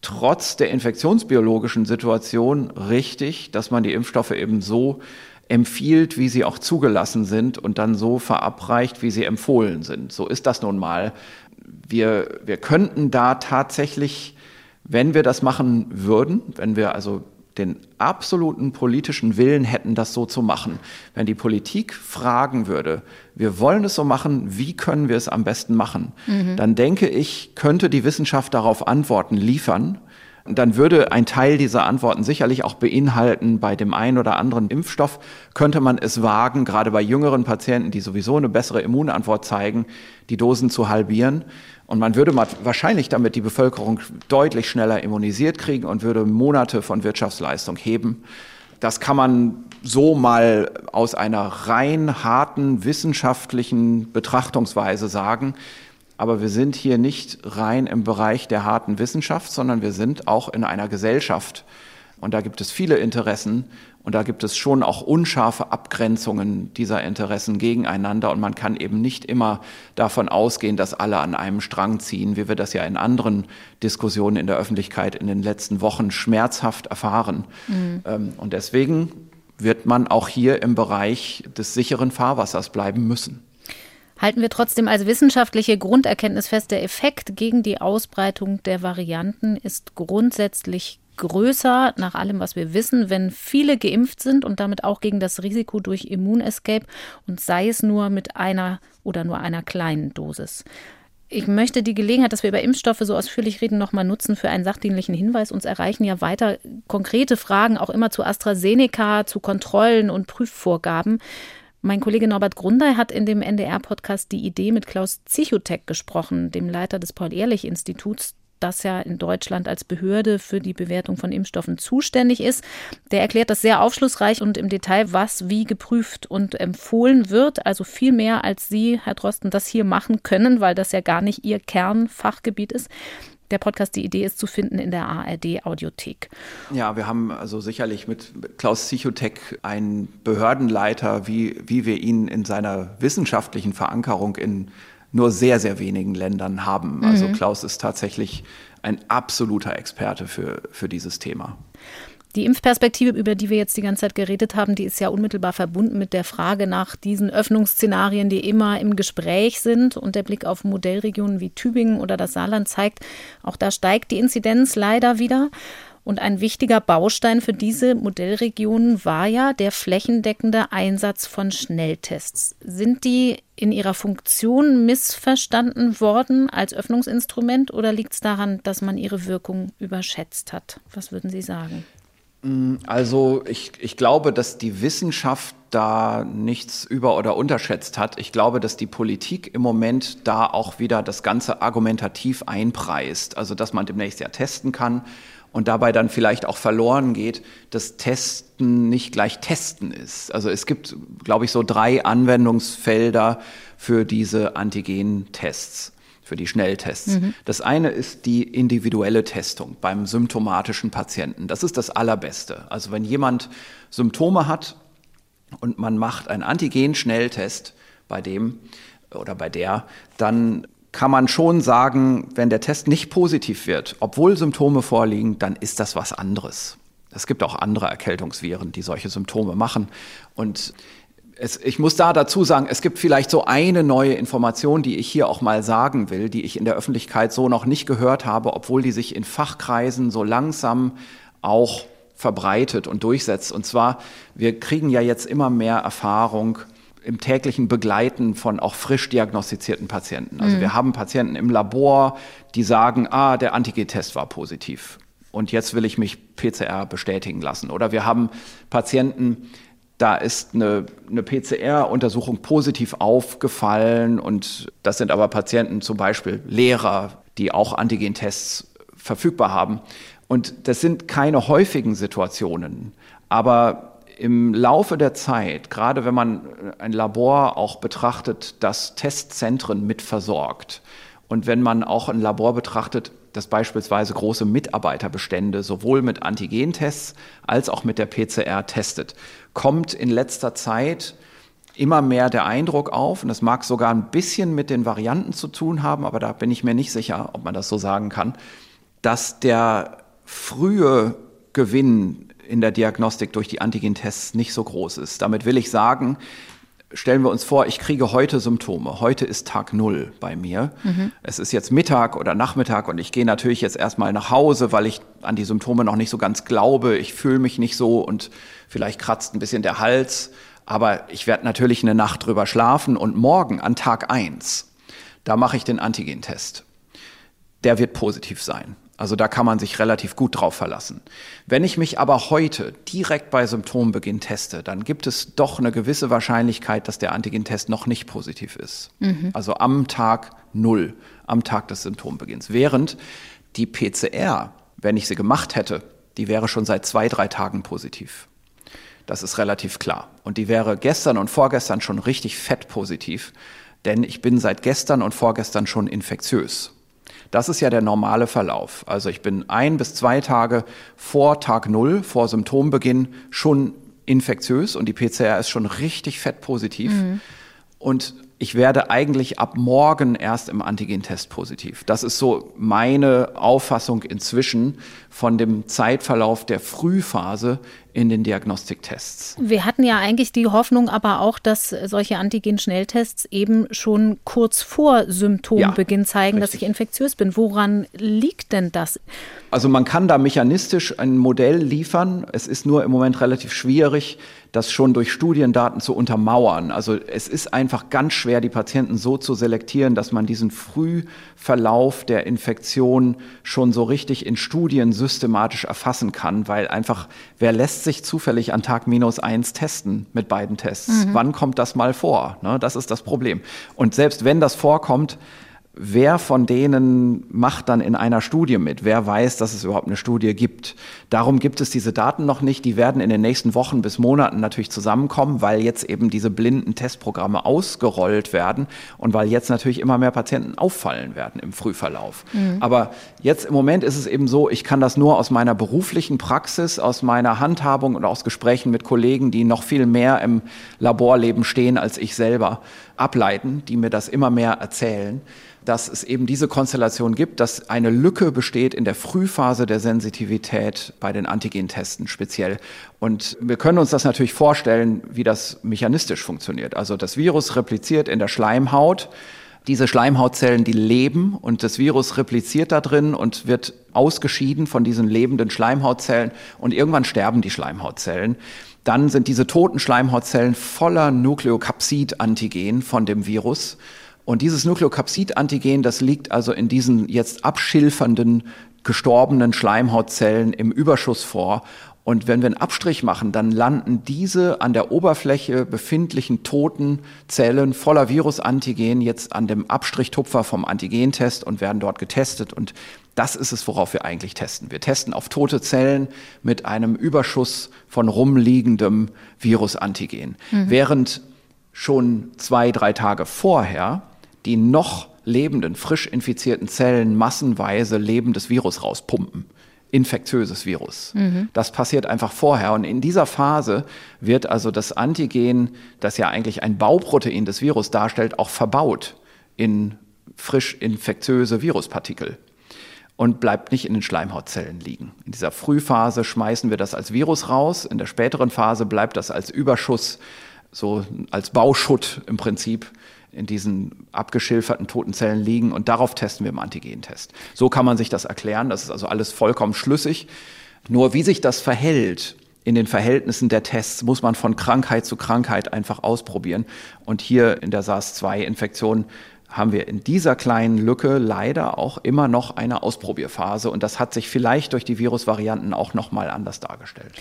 trotz der infektionsbiologischen Situation richtig, dass man die Impfstoffe eben so empfiehlt, wie sie auch zugelassen sind und dann so verabreicht, wie sie empfohlen sind. So ist das nun mal. Wir, wir könnten da tatsächlich, wenn wir das machen würden, wenn wir also den absoluten politischen Willen hätten, das so zu machen. Wenn die Politik fragen würde, wir wollen es so machen, wie können wir es am besten machen, mhm. dann denke ich, könnte die Wissenschaft darauf Antworten liefern dann würde ein Teil dieser Antworten sicherlich auch beinhalten, bei dem einen oder anderen Impfstoff könnte man es wagen, gerade bei jüngeren Patienten, die sowieso eine bessere Immunantwort zeigen, die Dosen zu halbieren. Und man würde wahrscheinlich damit die Bevölkerung deutlich schneller immunisiert kriegen und würde Monate von Wirtschaftsleistung heben. Das kann man so mal aus einer rein harten wissenschaftlichen Betrachtungsweise sagen. Aber wir sind hier nicht rein im Bereich der harten Wissenschaft, sondern wir sind auch in einer Gesellschaft. Und da gibt es viele Interessen und da gibt es schon auch unscharfe Abgrenzungen dieser Interessen gegeneinander. Und man kann eben nicht immer davon ausgehen, dass alle an einem Strang ziehen, wie wir das ja in anderen Diskussionen in der Öffentlichkeit in den letzten Wochen schmerzhaft erfahren. Mhm. Ähm, und deswegen wird man auch hier im Bereich des sicheren Fahrwassers bleiben müssen. Halten wir trotzdem als wissenschaftliche Grunderkenntnis fest, der Effekt gegen die Ausbreitung der Varianten ist grundsätzlich größer, nach allem, was wir wissen, wenn viele geimpft sind und damit auch gegen das Risiko durch Immunescape und sei es nur mit einer oder nur einer kleinen Dosis. Ich möchte die Gelegenheit, dass wir über Impfstoffe so ausführlich reden, nochmal nutzen für einen sachdienlichen Hinweis. Uns erreichen ja weiter konkrete Fragen, auch immer zu AstraZeneca, zu Kontrollen und Prüfvorgaben. Mein Kollege Norbert Grundei hat in dem NDR-Podcast die Idee mit Klaus Zichotek gesprochen, dem Leiter des Paul-Ehrlich-Instituts, das ja in Deutschland als Behörde für die Bewertung von Impfstoffen zuständig ist. Der erklärt das sehr aufschlussreich und im Detail, was wie geprüft und empfohlen wird. Also viel mehr, als Sie, Herr Drosten, das hier machen können, weil das ja gar nicht Ihr Kernfachgebiet ist. Der Podcast Die Idee ist zu finden in der ARD Audiothek. Ja, wir haben also sicherlich mit Klaus Zichotek einen Behördenleiter, wie, wie wir ihn in seiner wissenschaftlichen Verankerung in nur sehr, sehr wenigen Ländern haben. Also mhm. Klaus ist tatsächlich ein absoluter Experte für, für dieses Thema. Die Impfperspektive, über die wir jetzt die ganze Zeit geredet haben, die ist ja unmittelbar verbunden mit der Frage nach diesen Öffnungsszenarien, die immer im Gespräch sind. Und der Blick auf Modellregionen wie Tübingen oder das Saarland zeigt, auch da steigt die Inzidenz leider wieder. Und ein wichtiger Baustein für diese Modellregionen war ja der flächendeckende Einsatz von Schnelltests. Sind die in ihrer Funktion missverstanden worden als Öffnungsinstrument oder liegt es daran, dass man ihre Wirkung überschätzt hat? Was würden Sie sagen? Mm, also ich, ich glaube, dass die Wissenschaft da nichts über- oder unterschätzt hat. Ich glaube, dass die Politik im Moment da auch wieder das Ganze argumentativ einpreist. Also dass man demnächst ja testen kann und dabei dann vielleicht auch verloren geht, dass Testen nicht gleich Testen ist. Also es gibt, glaube ich, so drei Anwendungsfelder für diese Antigen-Tests. Für die Schnelltests. Mhm. Das eine ist die individuelle Testung beim symptomatischen Patienten. Das ist das Allerbeste. Also wenn jemand Symptome hat und man macht einen Antigen-Schnelltest bei dem oder bei der, dann kann man schon sagen, wenn der Test nicht positiv wird, obwohl Symptome vorliegen, dann ist das was anderes. Es gibt auch andere Erkältungsviren, die solche Symptome machen. Und es, ich muss da dazu sagen, es gibt vielleicht so eine neue Information, die ich hier auch mal sagen will, die ich in der Öffentlichkeit so noch nicht gehört habe, obwohl die sich in Fachkreisen so langsam auch verbreitet und durchsetzt. Und zwar, wir kriegen ja jetzt immer mehr Erfahrung im täglichen Begleiten von auch frisch diagnostizierten Patienten. Also mhm. wir haben Patienten im Labor, die sagen, ah, der Antigen-Test war positiv und jetzt will ich mich PCR bestätigen lassen. Oder wir haben Patienten, da ist eine, eine PCR-Untersuchung positiv aufgefallen und das sind aber Patienten, zum Beispiel Lehrer, die auch Antigen-Tests verfügbar haben. Und das sind keine häufigen Situationen, aber im Laufe der Zeit, gerade wenn man ein Labor auch betrachtet, das Testzentren mit versorgt und wenn man auch ein Labor betrachtet, das beispielsweise große Mitarbeiterbestände sowohl mit Antigentests als auch mit der PCR testet, kommt in letzter Zeit immer mehr der Eindruck auf, und das mag sogar ein bisschen mit den Varianten zu tun haben, aber da bin ich mir nicht sicher, ob man das so sagen kann, dass der frühe Gewinn in der Diagnostik durch die Antigentests nicht so groß ist. Damit will ich sagen, stellen wir uns vor, ich kriege heute Symptome. Heute ist Tag Null bei mir. Mhm. Es ist jetzt Mittag oder Nachmittag und ich gehe natürlich jetzt erstmal nach Hause, weil ich an die Symptome noch nicht so ganz glaube. Ich fühle mich nicht so und vielleicht kratzt ein bisschen der Hals. Aber ich werde natürlich eine Nacht drüber schlafen und morgen an Tag eins, da mache ich den Antigentest. Der wird positiv sein. Also da kann man sich relativ gut drauf verlassen. Wenn ich mich aber heute direkt bei Symptombeginn teste, dann gibt es doch eine gewisse Wahrscheinlichkeit, dass der Antigentest noch nicht positiv ist. Mhm. Also am Tag null, am Tag des Symptombeginns. Während die PCR, wenn ich sie gemacht hätte, die wäre schon seit zwei, drei Tagen positiv. Das ist relativ klar. Und die wäre gestern und vorgestern schon richtig fett positiv, denn ich bin seit gestern und vorgestern schon infektiös. Das ist ja der normale Verlauf. Also ich bin ein bis zwei Tage vor Tag Null, vor Symptombeginn schon infektiös und die PCR ist schon richtig fettpositiv. Mhm. Und ich werde eigentlich ab morgen erst im Antigentest positiv. Das ist so meine Auffassung inzwischen von dem Zeitverlauf der Frühphase in den Diagnostiktests. Wir hatten ja eigentlich die Hoffnung aber auch, dass solche Antigen-Schnelltests eben schon kurz vor Symptombeginn ja, zeigen, richtig. dass ich infektiös bin. Woran liegt denn das? Also man kann da mechanistisch ein Modell liefern. Es ist nur im Moment relativ schwierig, das schon durch Studiendaten zu untermauern. Also es ist einfach ganz schwer, die Patienten so zu selektieren, dass man diesen Frühverlauf der Infektion schon so richtig in Studien systematisch erfassen kann, weil einfach, wer lässt sich zufällig an Tag minus eins testen mit beiden Tests? Mhm. Wann kommt das mal vor? Ne, das ist das Problem. Und selbst wenn das vorkommt, wer von denen macht dann in einer Studie mit? Wer weiß, dass es überhaupt eine Studie gibt? Darum gibt es diese Daten noch nicht. Die werden in den nächsten Wochen bis Monaten natürlich zusammenkommen, weil jetzt eben diese blinden Testprogramme ausgerollt werden und weil jetzt natürlich immer mehr Patienten auffallen werden im Frühverlauf. Mhm. Aber jetzt im Moment ist es eben so, ich kann das nur aus meiner beruflichen Praxis, aus meiner Handhabung und aus Gesprächen mit Kollegen, die noch viel mehr im Laborleben stehen als ich selber, ableiten, die mir das immer mehr erzählen dass es eben diese Konstellation gibt, dass eine Lücke besteht in der Frühphase der Sensitivität bei den Antigentesten speziell. Und wir können uns das natürlich vorstellen, wie das mechanistisch funktioniert. Also das Virus repliziert in der Schleimhaut. Diese Schleimhautzellen, die leben und das Virus repliziert da drin und wird ausgeschieden von diesen lebenden Schleimhautzellen und irgendwann sterben die Schleimhautzellen. Dann sind diese toten Schleimhautzellen voller Nukleokapsid-Antigen von dem Virus und dieses Nukleokapsid-Antigen, das liegt also in diesen jetzt abschilfernden, gestorbenen Schleimhautzellen im Überschuss vor. Und wenn wir einen Abstrich machen, dann landen diese an der Oberfläche befindlichen toten Zellen voller Virusantigen jetzt an dem Abstrichtupfer vom Antigentest und werden dort getestet. Und das ist es, worauf wir eigentlich testen. Wir testen auf tote Zellen mit einem Überschuss von rumliegendem Virusantigen. Mhm. Während schon zwei, drei Tage vorher die noch lebenden, frisch infizierten Zellen massenweise lebendes Virus rauspumpen infektiöses Virus. Mhm. Das passiert einfach vorher. Und in dieser Phase wird also das Antigen, das ja eigentlich ein Bauprotein des Virus darstellt, auch verbaut in frisch infektiöse Viruspartikel und bleibt nicht in den Schleimhautzellen liegen. In dieser Frühphase schmeißen wir das als Virus raus, in der späteren Phase bleibt das als Überschuss, so als Bauschutt im Prinzip in diesen abgeschilferten toten Zellen liegen und darauf testen wir im Antigentest. So kann man sich das erklären, das ist also alles vollkommen schlüssig. Nur wie sich das verhält in den Verhältnissen der Tests, muss man von Krankheit zu Krankheit einfach ausprobieren. Und hier in der SARS-2-Infektion haben wir in dieser kleinen Lücke leider auch immer noch eine Ausprobierphase und das hat sich vielleicht durch die Virusvarianten auch noch mal anders dargestellt.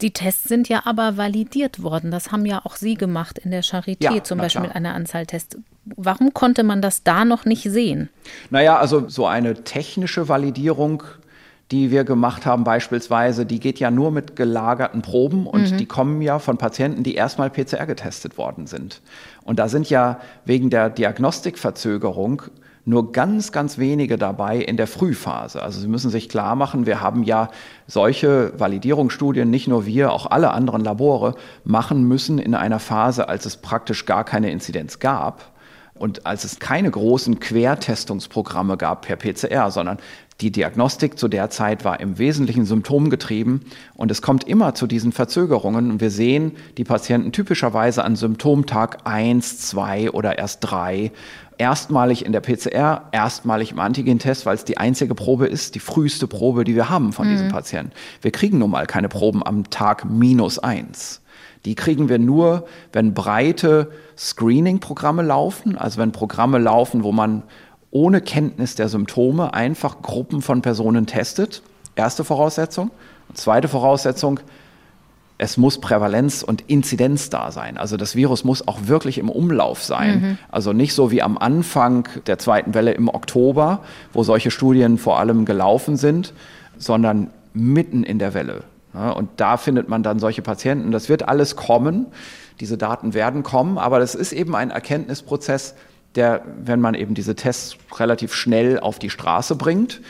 Die Tests sind ja aber validiert worden. Das haben ja auch Sie gemacht in der Charité, ja, zum Beispiel mit einer Anzahl Tests. Warum konnte man das da noch nicht sehen? Naja, also so eine technische Validierung die wir gemacht haben beispielsweise, die geht ja nur mit gelagerten Proben und mhm. die kommen ja von Patienten, die erstmal PCR getestet worden sind. Und da sind ja wegen der Diagnostikverzögerung nur ganz, ganz wenige dabei in der Frühphase. Also Sie müssen sich klar machen, wir haben ja solche Validierungsstudien, nicht nur wir, auch alle anderen Labore machen müssen in einer Phase, als es praktisch gar keine Inzidenz gab und als es keine großen Quertestungsprogramme gab per PCR, sondern die Diagnostik zu der Zeit war im Wesentlichen symptomgetrieben und es kommt immer zu diesen Verzögerungen und wir sehen die Patienten typischerweise an Symptomtag 1, 2 oder erst 3 erstmalig in der PCR, erstmalig im Antigentest, weil es die einzige Probe ist, die früheste Probe, die wir haben von mhm. diesen Patienten. Wir kriegen nun mal keine Proben am Tag minus 1. Die kriegen wir nur, wenn breite Screening-Programme laufen, also wenn Programme laufen, wo man ohne Kenntnis der Symptome einfach Gruppen von Personen testet. Erste Voraussetzung. zweite Voraussetzung, es muss Prävalenz und Inzidenz da sein. Also das Virus muss auch wirklich im Umlauf sein. Mhm. Also nicht so wie am Anfang der zweiten Welle im Oktober, wo solche Studien vor allem gelaufen sind, sondern mitten in der Welle. und da findet man dann solche Patienten. Das wird alles kommen. Diese Daten werden kommen, aber das ist eben ein Erkenntnisprozess, der, wenn man eben diese Tests relativ schnell auf die Straße bringt,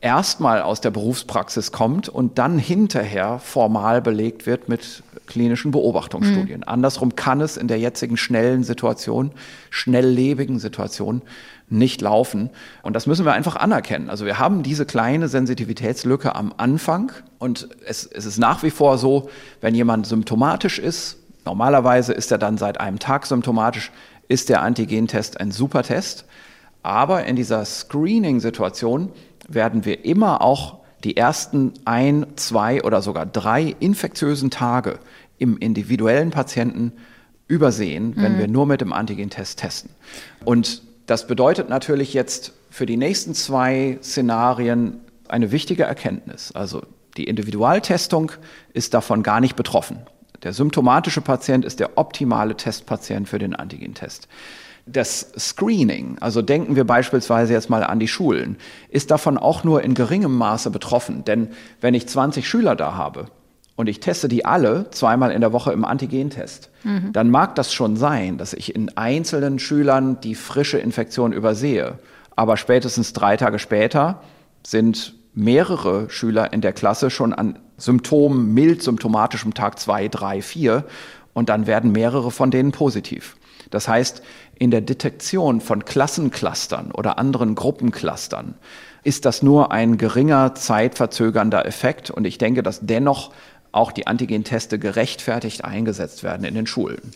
erstmal aus der Berufspraxis kommt und dann hinterher formal belegt wird mit klinischen Beobachtungsstudien. Mhm. Andersrum kann es in der jetzigen schnellen Situation, schnelllebigen Situation nicht laufen. Und das müssen wir einfach anerkennen. Also wir haben diese kleine Sensitivitätslücke am Anfang und es, es ist nach wie vor so, wenn jemand symptomatisch ist, normalerweise ist er dann seit einem Tag symptomatisch, ist der Antigentest ein super Test. Aber in dieser Screening-Situation werden wir immer auch die ersten ein, zwei oder sogar drei infektiösen Tage im individuellen Patienten übersehen, wenn mhm. wir nur mit dem Antigentest testen. Und das bedeutet natürlich jetzt für die nächsten zwei Szenarien eine wichtige Erkenntnis. Also die Individualtestung ist davon gar nicht betroffen. Der symptomatische Patient ist der optimale Testpatient für den Antigentest. Das Screening, also denken wir beispielsweise jetzt mal an die Schulen, ist davon auch nur in geringem Maße betroffen. Denn wenn ich 20 Schüler da habe und ich teste die alle zweimal in der Woche im Antigentest, mhm. dann mag das schon sein, dass ich in einzelnen Schülern die frische Infektion übersehe. Aber spätestens drei Tage später sind mehrere Schüler in der Klasse schon an Symptomen, mild symptomatischem Tag 2, 3, 4 und dann werden mehrere von denen positiv. Das heißt, in der Detektion von Klassenclustern oder anderen Gruppenclustern ist das nur ein geringer zeitverzögernder Effekt und ich denke, dass dennoch auch die Antigenteste gerechtfertigt eingesetzt werden in den Schulen.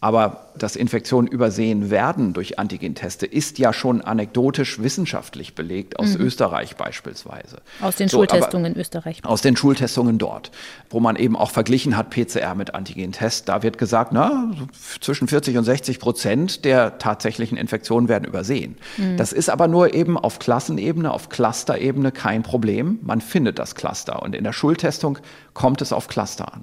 Aber dass Infektionen übersehen werden durch Antigenteste, ist ja schon anekdotisch wissenschaftlich belegt, aus mhm. Österreich beispielsweise. Aus den so, Schultestungen in Österreich. Aus den Schultestungen dort, wo man eben auch verglichen hat PCR mit Antigentest. Da wird gesagt, na, zwischen 40 und 60 Prozent der tatsächlichen Infektionen werden übersehen. Mhm. Das ist aber nur eben auf Klassenebene, auf Clusterebene kein Problem. Man findet das Cluster. Und in der Schultestung kommt es auf Cluster an.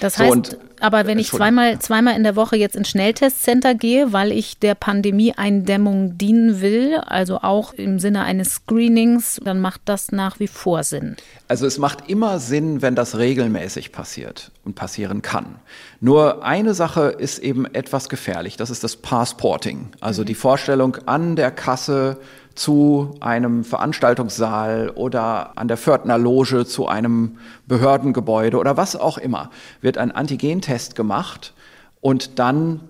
Das heißt, so, und, aber wenn ich zweimal, zweimal in der Woche jetzt ins Schnelltestcenter gehe, weil ich der Pandemie-Eindämmung dienen will, also auch im Sinne eines Screenings, dann macht das nach wie vor Sinn. Also es macht immer Sinn, wenn das regelmäßig passiert und passieren kann. Nur eine Sache ist eben etwas gefährlich, das ist das Passporting, also mhm. die Vorstellung an der Kasse zu einem Veranstaltungssaal oder an der Pförtner Loge zu einem Behördengebäude oder was auch immer, wird ein Antigentest gemacht und dann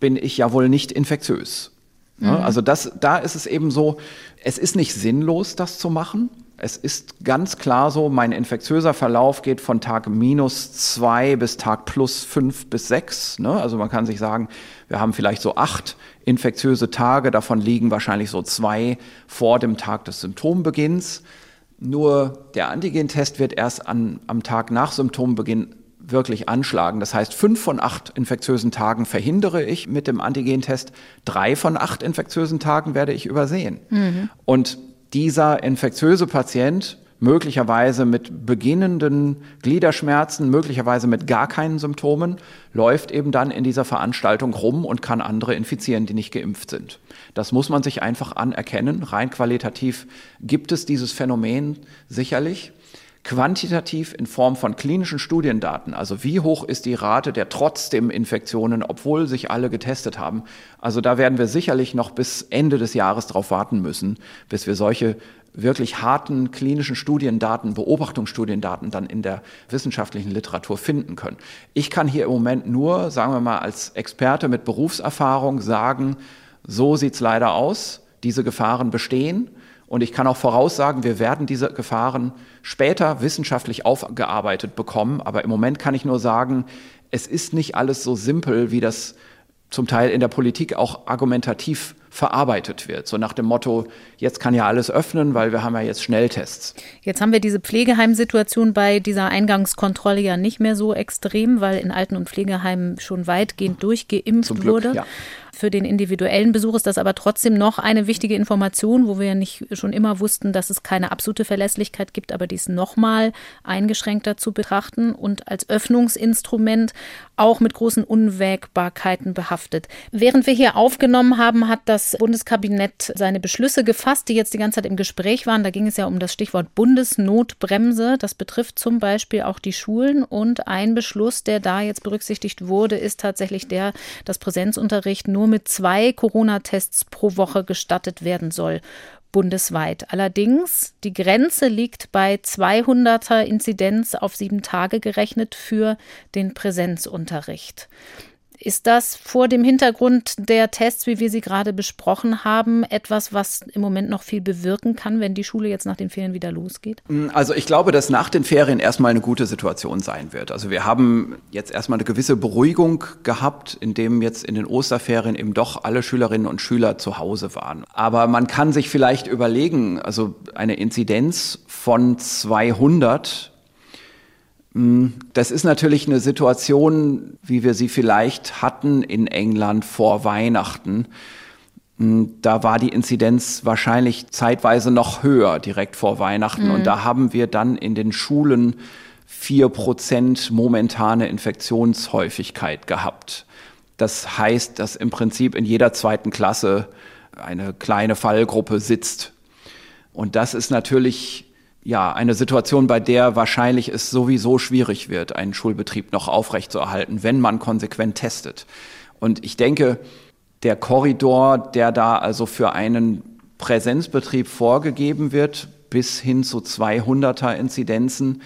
bin ich ja wohl nicht infektiös. Mhm. Also das, da ist es eben so, es ist nicht sinnlos, das zu machen. Es ist ganz klar so, mein infektiöser Verlauf geht von Tag minus zwei bis Tag plus fünf bis sechs. Ne? Also man kann sich sagen, wir haben vielleicht so acht infektiöse Tage, davon liegen wahrscheinlich so zwei vor dem Tag des Symptombeginns. Nur der Antigentest wird erst an, am Tag nach Symptombeginn wirklich anschlagen. Das heißt, fünf von acht infektiösen Tagen verhindere ich mit dem Antigentest, drei von acht infektiösen Tagen werde ich übersehen. Mhm. Und dieser infektiöse Patient möglicherweise mit beginnenden Gliederschmerzen, möglicherweise mit gar keinen Symptomen, läuft eben dann in dieser Veranstaltung rum und kann andere infizieren, die nicht geimpft sind. Das muss man sich einfach anerkennen. Rein qualitativ gibt es dieses Phänomen sicherlich quantitativ in Form von klinischen Studiendaten, also wie hoch ist die Rate der trotzdem Infektionen, obwohl sich alle getestet haben. Also da werden wir sicherlich noch bis Ende des Jahres darauf warten müssen, bis wir solche wirklich harten klinischen Studiendaten, Beobachtungsstudiendaten dann in der wissenschaftlichen Literatur finden können. Ich kann hier im Moment nur, sagen wir mal, als Experte mit Berufserfahrung sagen, so sieht's leider aus, diese Gefahren bestehen und ich kann auch voraussagen, wir werden diese Gefahren später wissenschaftlich aufgearbeitet bekommen. Aber im Moment kann ich nur sagen, es ist nicht alles so simpel, wie das zum Teil in der Politik auch argumentativ verarbeitet wird. So nach dem Motto, jetzt kann ja alles öffnen, weil wir haben ja jetzt Schnelltests. Jetzt haben wir diese Pflegeheimsituation bei dieser Eingangskontrolle ja nicht mehr so extrem, weil in Alten- und Pflegeheimen schon weitgehend durchgeimpft Glück, wurde. Ja. Für den individuellen Besuch ist das aber trotzdem noch eine wichtige Information, wo wir ja nicht schon immer wussten, dass es keine absolute Verlässlichkeit gibt, aber dies nochmal eingeschränkter zu betrachten und als Öffnungsinstrument auch mit großen Unwägbarkeiten behaftet. Während wir hier aufgenommen haben, hat das Bundeskabinett seine Beschlüsse gefasst, die jetzt die ganze Zeit im Gespräch waren. Da ging es ja um das Stichwort Bundesnotbremse. Das betrifft zum Beispiel auch die Schulen. Und ein Beschluss, der da jetzt berücksichtigt wurde, ist tatsächlich der, dass Präsenzunterricht nur mit zwei Corona-Tests pro Woche gestattet werden soll bundesweit. Allerdings, die Grenze liegt bei 200er Inzidenz auf sieben Tage gerechnet für den Präsenzunterricht. Ist das vor dem Hintergrund der Tests, wie wir sie gerade besprochen haben, etwas, was im Moment noch viel bewirken kann, wenn die Schule jetzt nach den Ferien wieder losgeht? Mm, also ich glaube, dass nach den Ferien erstmal eine gute Situation sein wird. Also wir haben jetzt erstmal eine gewisse Beruhigung gehabt, indem jetzt in den Osterferien eben doch alle Schülerinnen und Schüler zu Hause waren. Aber man kann sich vielleicht überlegen, also eine Inzidenz von 200 hm, das ist natürlich eine Situation, wie wir sie vielleicht hatten in England vor Weihnachten. Hm, da war die Inzidenz wahrscheinlich zeitweise noch höher direkt vor Weihnachten. Mhm. Und da haben wir dann in den Schulen vier Prozent momentane Infektionshäufigkeit gehabt. Das heißt, dass im Prinzip in jeder zweiten Klasse eine kleine Fallgruppe sitzt. Und das ist natürlich ja, eine Situation, bei der wahrscheinlich es sowieso schwierig wird, einen Schulbetrieb noch aufrechtzuerhalten, wenn man konsequent testet. Und ich denke, der Korridor, der da also für einen Präsenzbetrieb vorgegeben wird, bis hin zu 200er Inzidenzen,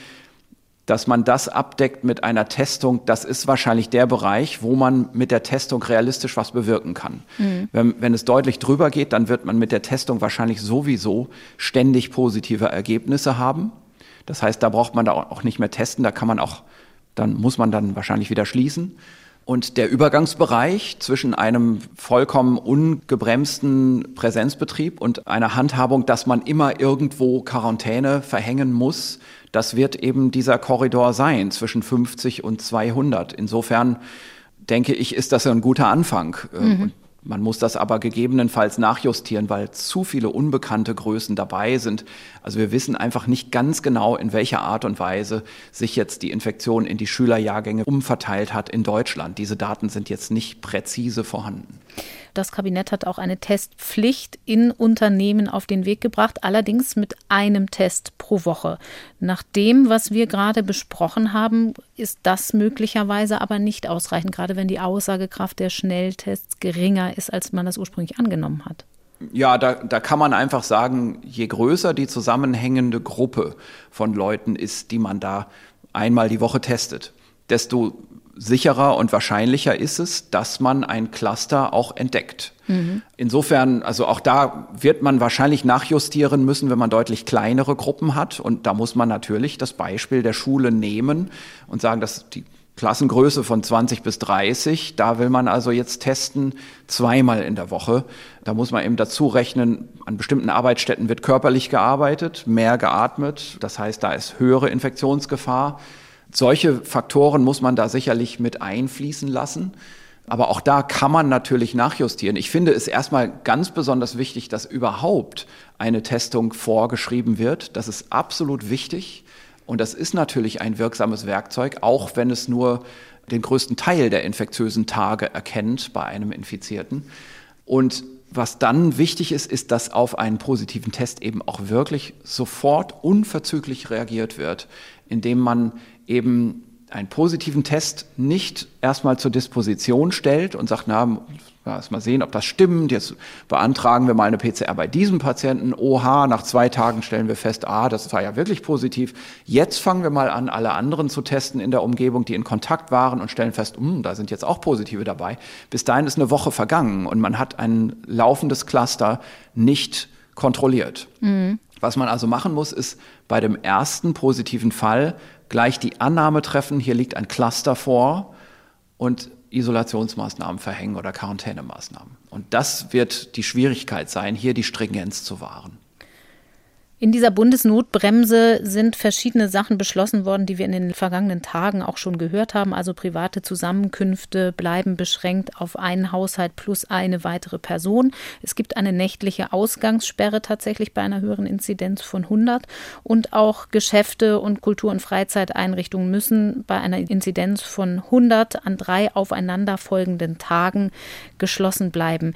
dass man das abdeckt mit einer Testung, das ist wahrscheinlich der Bereich, wo man mit der Testung realistisch was bewirken kann. Mhm. Wenn, wenn es deutlich drüber geht, dann wird man mit der Testung wahrscheinlich sowieso ständig positive Ergebnisse haben. Das heißt, da braucht man da auch nicht mehr testen, da kann man auch, dann muss man dann wahrscheinlich wieder schließen. Und der Übergangsbereich zwischen einem vollkommen ungebremsten Präsenzbetrieb und einer Handhabung, dass man immer irgendwo Quarantäne verhängen muss, das wird eben dieser Korridor sein zwischen 50 und 200. Insofern denke ich, ist das ein guter Anfang. Mhm. Man muss das aber gegebenenfalls nachjustieren, weil zu viele unbekannte Größen dabei sind. Also wir wissen einfach nicht ganz genau, in welcher Art und Weise sich jetzt die Infektion in die Schülerjahrgänge umverteilt hat in Deutschland. Diese Daten sind jetzt nicht präzise vorhanden. Das Kabinett hat auch eine Testpflicht in Unternehmen auf den Weg gebracht, allerdings mit einem Test pro Woche. Nach dem, was wir gerade besprochen haben, ist das möglicherweise aber nicht ausreichend, gerade wenn die Aussagekraft der Schnelltests geringer ist, als man das ursprünglich angenommen hat. Ja, da, da kann man einfach sagen, je größer die zusammenhängende Gruppe von Leuten ist, die man da einmal die Woche testet, desto sicherer und wahrscheinlicher ist es, dass man ein Cluster auch entdeckt. Mhm. Insofern, also auch da wird man wahrscheinlich nachjustieren müssen, wenn man deutlich kleinere Gruppen hat. Und da muss man natürlich das Beispiel der Schule nehmen und sagen, dass die Klassengröße von 20 bis 30, da will man also jetzt testen zweimal in der Woche. Da muss man eben dazu rechnen, an bestimmten Arbeitsstätten wird körperlich gearbeitet, mehr geatmet. Das heißt, da ist höhere Infektionsgefahr. Solche Faktoren muss man da sicherlich mit einfließen lassen. Aber auch da kann man natürlich nachjustieren. Ich finde es erstmal ganz besonders wichtig, dass überhaupt eine Testung vorgeschrieben wird. Das ist absolut wichtig. Und das ist natürlich ein wirksames Werkzeug, auch wenn es nur den größten Teil der infektiösen Tage erkennt bei einem Infizierten. Und was dann wichtig ist, ist, dass auf einen positiven Test eben auch wirklich sofort unverzüglich reagiert wird, indem man eben einen positiven Test nicht erstmal zur Disposition stellt und sagt, na, erst mal sehen, ob das stimmt. Jetzt beantragen wir mal eine PCR bei diesem Patienten. Oha, nach zwei Tagen stellen wir fest, ah, das war ja wirklich positiv. Jetzt fangen wir mal an, alle anderen zu testen in der Umgebung, die in Kontakt waren und stellen fest, hm, da sind jetzt auch positive dabei. Bis dahin ist eine Woche vergangen und man hat ein laufendes Cluster nicht kontrolliert. Mhm. Was man also machen muss, ist bei dem ersten positiven Fall gleich die Annahme treffen, hier liegt ein Cluster vor und Isolationsmaßnahmen verhängen oder Quarantänemaßnahmen. Und das wird die Schwierigkeit sein, hier die Stringenz zu wahren. In dieser Bundesnotbremse sind verschiedene Sachen beschlossen worden, die wir in den vergangenen Tagen auch schon gehört haben. Also private Zusammenkünfte bleiben beschränkt auf einen Haushalt plus eine weitere Person. Es gibt eine nächtliche Ausgangssperre tatsächlich bei einer höheren Inzidenz von 100. Und auch Geschäfte und Kultur- und Freizeiteinrichtungen müssen bei einer Inzidenz von 100 an drei aufeinanderfolgenden Tagen geschlossen bleiben.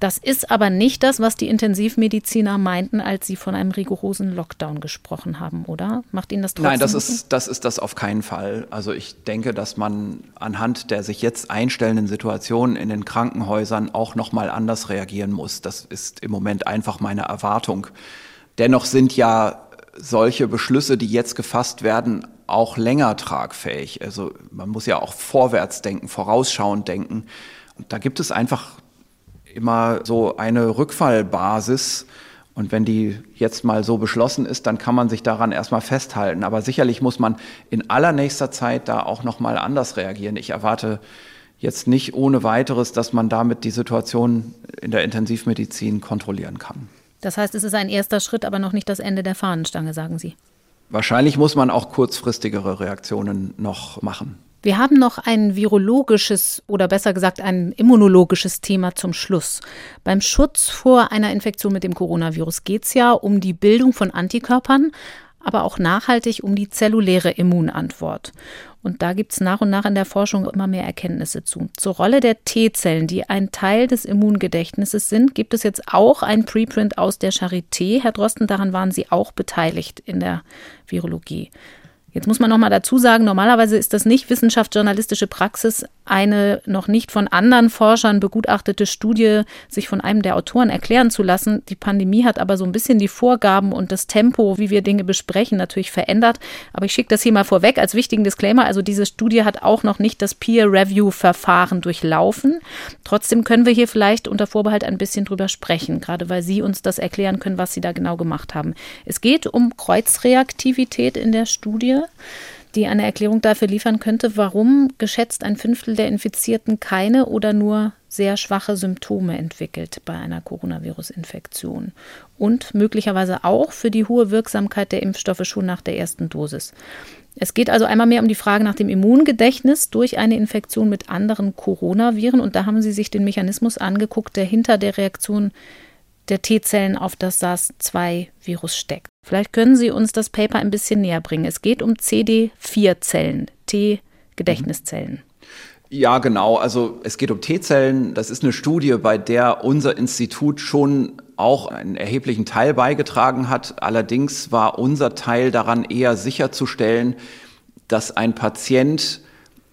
Das ist aber nicht das, was die Intensivmediziner meinten, als sie von einem rigorosen Lockdown gesprochen haben, oder? Macht Ihnen das trotzdem? Nein, das ist, das ist das auf keinen Fall. Also ich denke, dass man anhand der sich jetzt einstellenden Situation in den Krankenhäusern auch noch mal anders reagieren muss. Das ist im Moment einfach meine Erwartung. Dennoch sind ja solche Beschlüsse, die jetzt gefasst werden, auch länger tragfähig. Also man muss ja auch vorwärts denken, vorausschauend denken. Und da gibt es einfach immer so eine Rückfallbasis. Und wenn die jetzt mal so beschlossen ist, dann kann man sich daran erstmal festhalten. Aber sicherlich muss man in allernächster Zeit da auch noch mal anders reagieren. Ich erwarte jetzt nicht ohne weiteres, dass man damit die Situation in der Intensivmedizin kontrollieren kann. Das heißt, es ist ein erster Schritt, aber noch nicht das Ende der Fahnenstange, sagen Sie. Wahrscheinlich muss man auch kurzfristigere Reaktionen noch machen. Wir haben noch ein virologisches oder besser gesagt ein immunologisches Thema zum Schluss. Beim Schutz vor einer Infektion mit dem Coronavirus geht es ja um die Bildung von Antikörpern, aber auch nachhaltig um die zelluläre Immunantwort. Und da gibt es nach und nach in der Forschung immer mehr Erkenntnisse zu. Zur Rolle der T-Zellen, die ein Teil des Immungedächtnisses sind, gibt es jetzt auch ein Preprint aus der Charité. Herr Drosten, daran waren Sie auch beteiligt in der Virologie. Jetzt muss man noch mal dazu sagen, normalerweise ist das nicht wissenschaftsjournalistische Praxis, eine noch nicht von anderen Forschern begutachtete Studie sich von einem der Autoren erklären zu lassen. Die Pandemie hat aber so ein bisschen die Vorgaben und das Tempo, wie wir Dinge besprechen, natürlich verändert. Aber ich schicke das hier mal vorweg als wichtigen Disclaimer. Also diese Studie hat auch noch nicht das Peer-Review-Verfahren durchlaufen. Trotzdem können wir hier vielleicht unter Vorbehalt ein bisschen drüber sprechen, gerade weil Sie uns das erklären können, was Sie da genau gemacht haben. Es geht um Kreuzreaktivität in der Studie die eine Erklärung dafür liefern könnte, warum geschätzt ein Fünftel der Infizierten keine oder nur sehr schwache Symptome entwickelt bei einer Coronavirus-Infektion und möglicherweise auch für die hohe Wirksamkeit der Impfstoffe schon nach der ersten Dosis. Es geht also einmal mehr um die Frage nach dem Immungedächtnis durch eine Infektion mit anderen Coronaviren. Und da haben Sie sich den Mechanismus angeguckt, der hinter der Reaktion der T-Zellen auf das SARS-2-Virus steckt. Vielleicht können Sie uns das Paper ein bisschen näher bringen. Es geht um CD4-Zellen, T-Gedächtniszellen. Ja, genau. Also es geht um T-Zellen. Das ist eine Studie, bei der unser Institut schon auch einen erheblichen Teil beigetragen hat. Allerdings war unser Teil daran eher sicherzustellen, dass ein Patient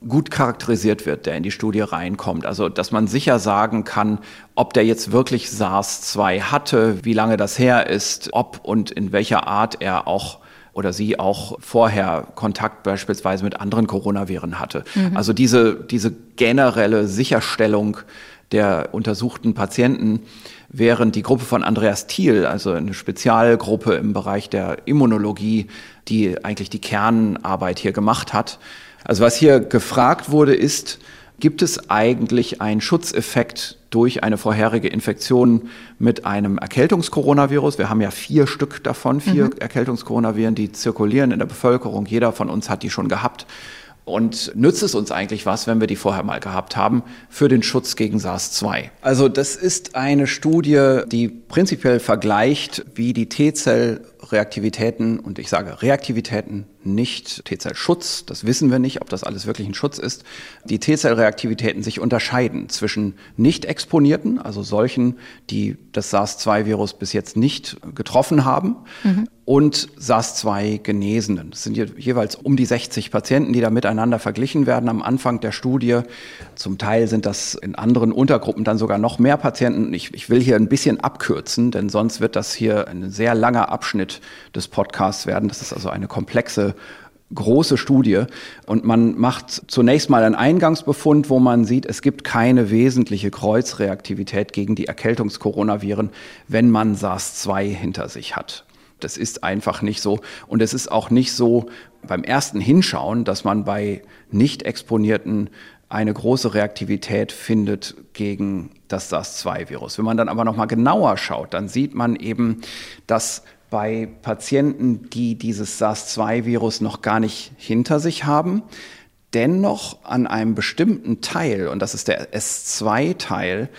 gut charakterisiert wird, der in die Studie reinkommt. Also, dass man sicher sagen kann, ob der jetzt wirklich SARS-2 hatte, wie lange das her ist, ob und in welcher Art er auch oder sie auch vorher Kontakt beispielsweise mit anderen Coronaviren hatte. Mhm. Also diese, diese generelle Sicherstellung der untersuchten Patienten, während die Gruppe von Andreas Thiel, also eine Spezialgruppe im Bereich der Immunologie, die eigentlich die Kernarbeit hier gemacht hat. Also was hier gefragt wurde, ist, gibt es eigentlich einen Schutzeffekt durch eine vorherige Infektion mit einem Erkältungskoronavirus. Wir haben ja vier Stück davon, vier mhm. Erkältungskoronaviren, die zirkulieren in der Bevölkerung. Jeder von uns hat die schon gehabt. Und nützt es uns eigentlich was, wenn wir die vorher mal gehabt haben, für den Schutz gegen SARS-2? Also das ist eine Studie, die prinzipiell vergleicht, wie die T-Zell-Reaktivitäten, und ich sage Reaktivitäten, nicht T-Zell-Schutz, das wissen wir nicht, ob das alles wirklich ein Schutz ist, die T-Zell-Reaktivitäten sich unterscheiden zwischen nicht exponierten, also solchen, die das SARS-2-Virus bis jetzt nicht getroffen haben, mhm und SARS-2 Genesenen. Es sind jeweils um die 60 Patienten, die da miteinander verglichen werden am Anfang der Studie. Zum Teil sind das in anderen Untergruppen dann sogar noch mehr Patienten. Ich, ich will hier ein bisschen abkürzen, denn sonst wird das hier ein sehr langer Abschnitt des Podcasts werden. Das ist also eine komplexe große Studie und man macht zunächst mal einen Eingangsbefund, wo man sieht, es gibt keine wesentliche Kreuzreaktivität gegen die Erkältungskoronaviren, wenn man SARS-2 hinter sich hat. Das ist einfach nicht so. Und es ist auch nicht so beim ersten Hinschauen, dass man bei nicht exponierten eine große Reaktivität findet gegen das SARS-2-Virus. Wenn man dann aber noch mal genauer schaut, dann sieht man eben, dass bei Patienten, die dieses SARS-2-Virus noch gar nicht hinter sich haben, dennoch an einem bestimmten Teil, und das ist der S2-Teil,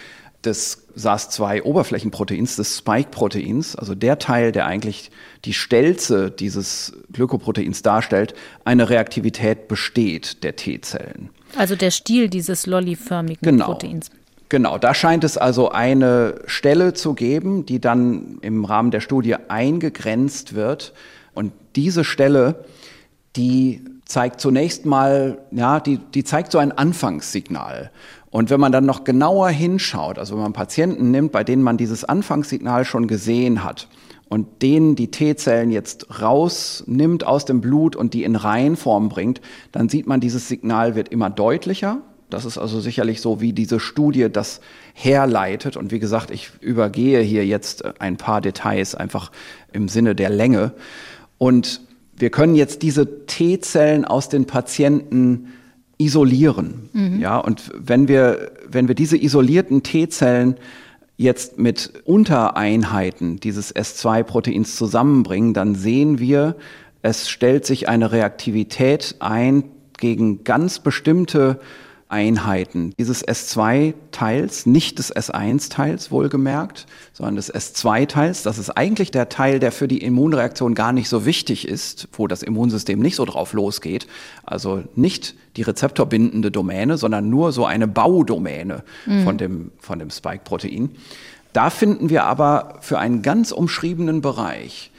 des SARS-2-Oberflächenproteins, des Spike-Proteins, also der Teil, der eigentlich die Stelze dieses Glykoproteins darstellt, eine Reaktivität besteht der T-Zellen. Also der Stiel dieses lolliförmigen genau. Proteins. Genau, da scheint es also eine Stelle zu geben, die dann im Rahmen der Studie eingegrenzt wird. Und diese Stelle, die zeigt zunächst mal, ja, die, die zeigt so ein Anfangssignal. Und wenn man dann noch genauer hinschaut, also wenn man Patienten nimmt, bei denen man dieses Anfangssignal schon gesehen hat und denen die T-Zellen jetzt rausnimmt aus dem Blut und die in Reihenform bringt, dann sieht man, dieses Signal wird immer deutlicher. Das ist also sicherlich so, wie diese Studie das herleitet. Und wie gesagt, ich übergehe hier jetzt ein paar Details einfach im Sinne der Länge. Und wir können jetzt diese T-Zellen aus den Patienten isolieren. Mhm. Ja, und wenn wir, wenn wir diese isolierten T-Zellen jetzt mit Untereinheiten dieses S2-Proteins zusammenbringen, dann sehen wir, es stellt sich eine Reaktivität ein gegen ganz bestimmte Einheiten dieses S2-Teils, nicht des S1-Teils wohlgemerkt, sondern des S2-Teils. Das ist eigentlich der Teil, der für die Immunreaktion gar nicht so wichtig ist, wo das Immunsystem nicht so drauf losgeht. Also nicht die rezeptorbindende Domäne, sondern nur so eine Baudomäne mhm. von dem, von dem Spike-Protein. Da finden wir aber für einen ganz umschriebenen Bereich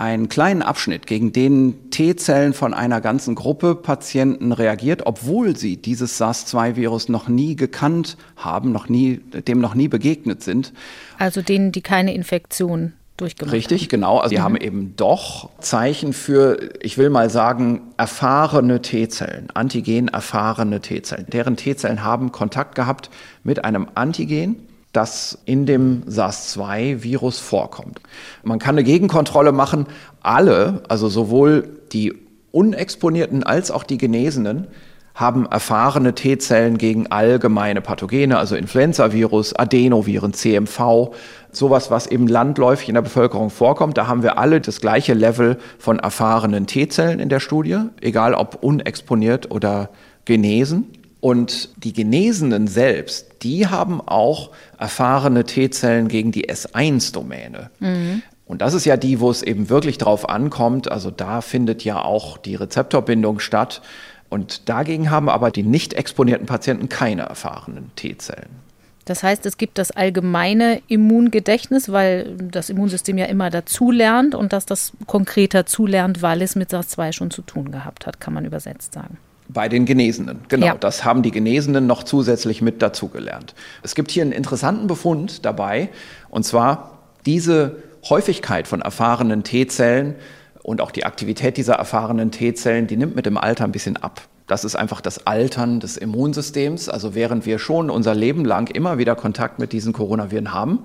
einen kleinen Abschnitt, gegen den T-Zellen von einer ganzen Gruppe Patienten reagiert, obwohl sie dieses SARS-2-Virus noch nie gekannt haben, noch nie, dem noch nie begegnet sind. Also denen, die keine Infektion durchgemacht Richtig, haben. genau. Also mhm. haben eben doch Zeichen für, ich will mal sagen, erfahrene T-Zellen, antigen erfahrene T-Zellen. Deren T-Zellen haben Kontakt gehabt mit einem Antigen das in dem SARS-2-Virus vorkommt. Man kann eine Gegenkontrolle machen. Alle, also sowohl die Unexponierten als auch die Genesenen, haben erfahrene T-Zellen gegen allgemeine Pathogene, also Influenzavirus, Adenoviren, CMV, sowas, was eben landläufig in der Bevölkerung vorkommt. Da haben wir alle das gleiche Level von erfahrenen T-Zellen in der Studie, egal ob unexponiert oder genesen. Und die Genesenen selbst, die haben auch erfahrene T-Zellen gegen die S1-Domäne. Mhm. Und das ist ja die, wo es eben wirklich drauf ankommt. Also da findet ja auch die Rezeptorbindung statt. Und dagegen haben aber die nicht exponierten Patienten keine erfahrenen T-Zellen. Das heißt, es gibt das allgemeine Immungedächtnis, weil das Immunsystem ja immer dazulernt und dass das konkreter zulernt, weil es mit SARS-2 schon zu tun gehabt hat, kann man übersetzt sagen. Bei den Genesenen, genau. Ja. Das haben die Genesenen noch zusätzlich mit dazugelernt. Es gibt hier einen interessanten Befund dabei, und zwar diese Häufigkeit von erfahrenen T-Zellen und auch die Aktivität dieser erfahrenen T-Zellen, die nimmt mit dem Alter ein bisschen ab. Das ist einfach das Altern des Immunsystems. Also während wir schon unser Leben lang immer wieder Kontakt mit diesen Coronaviren haben,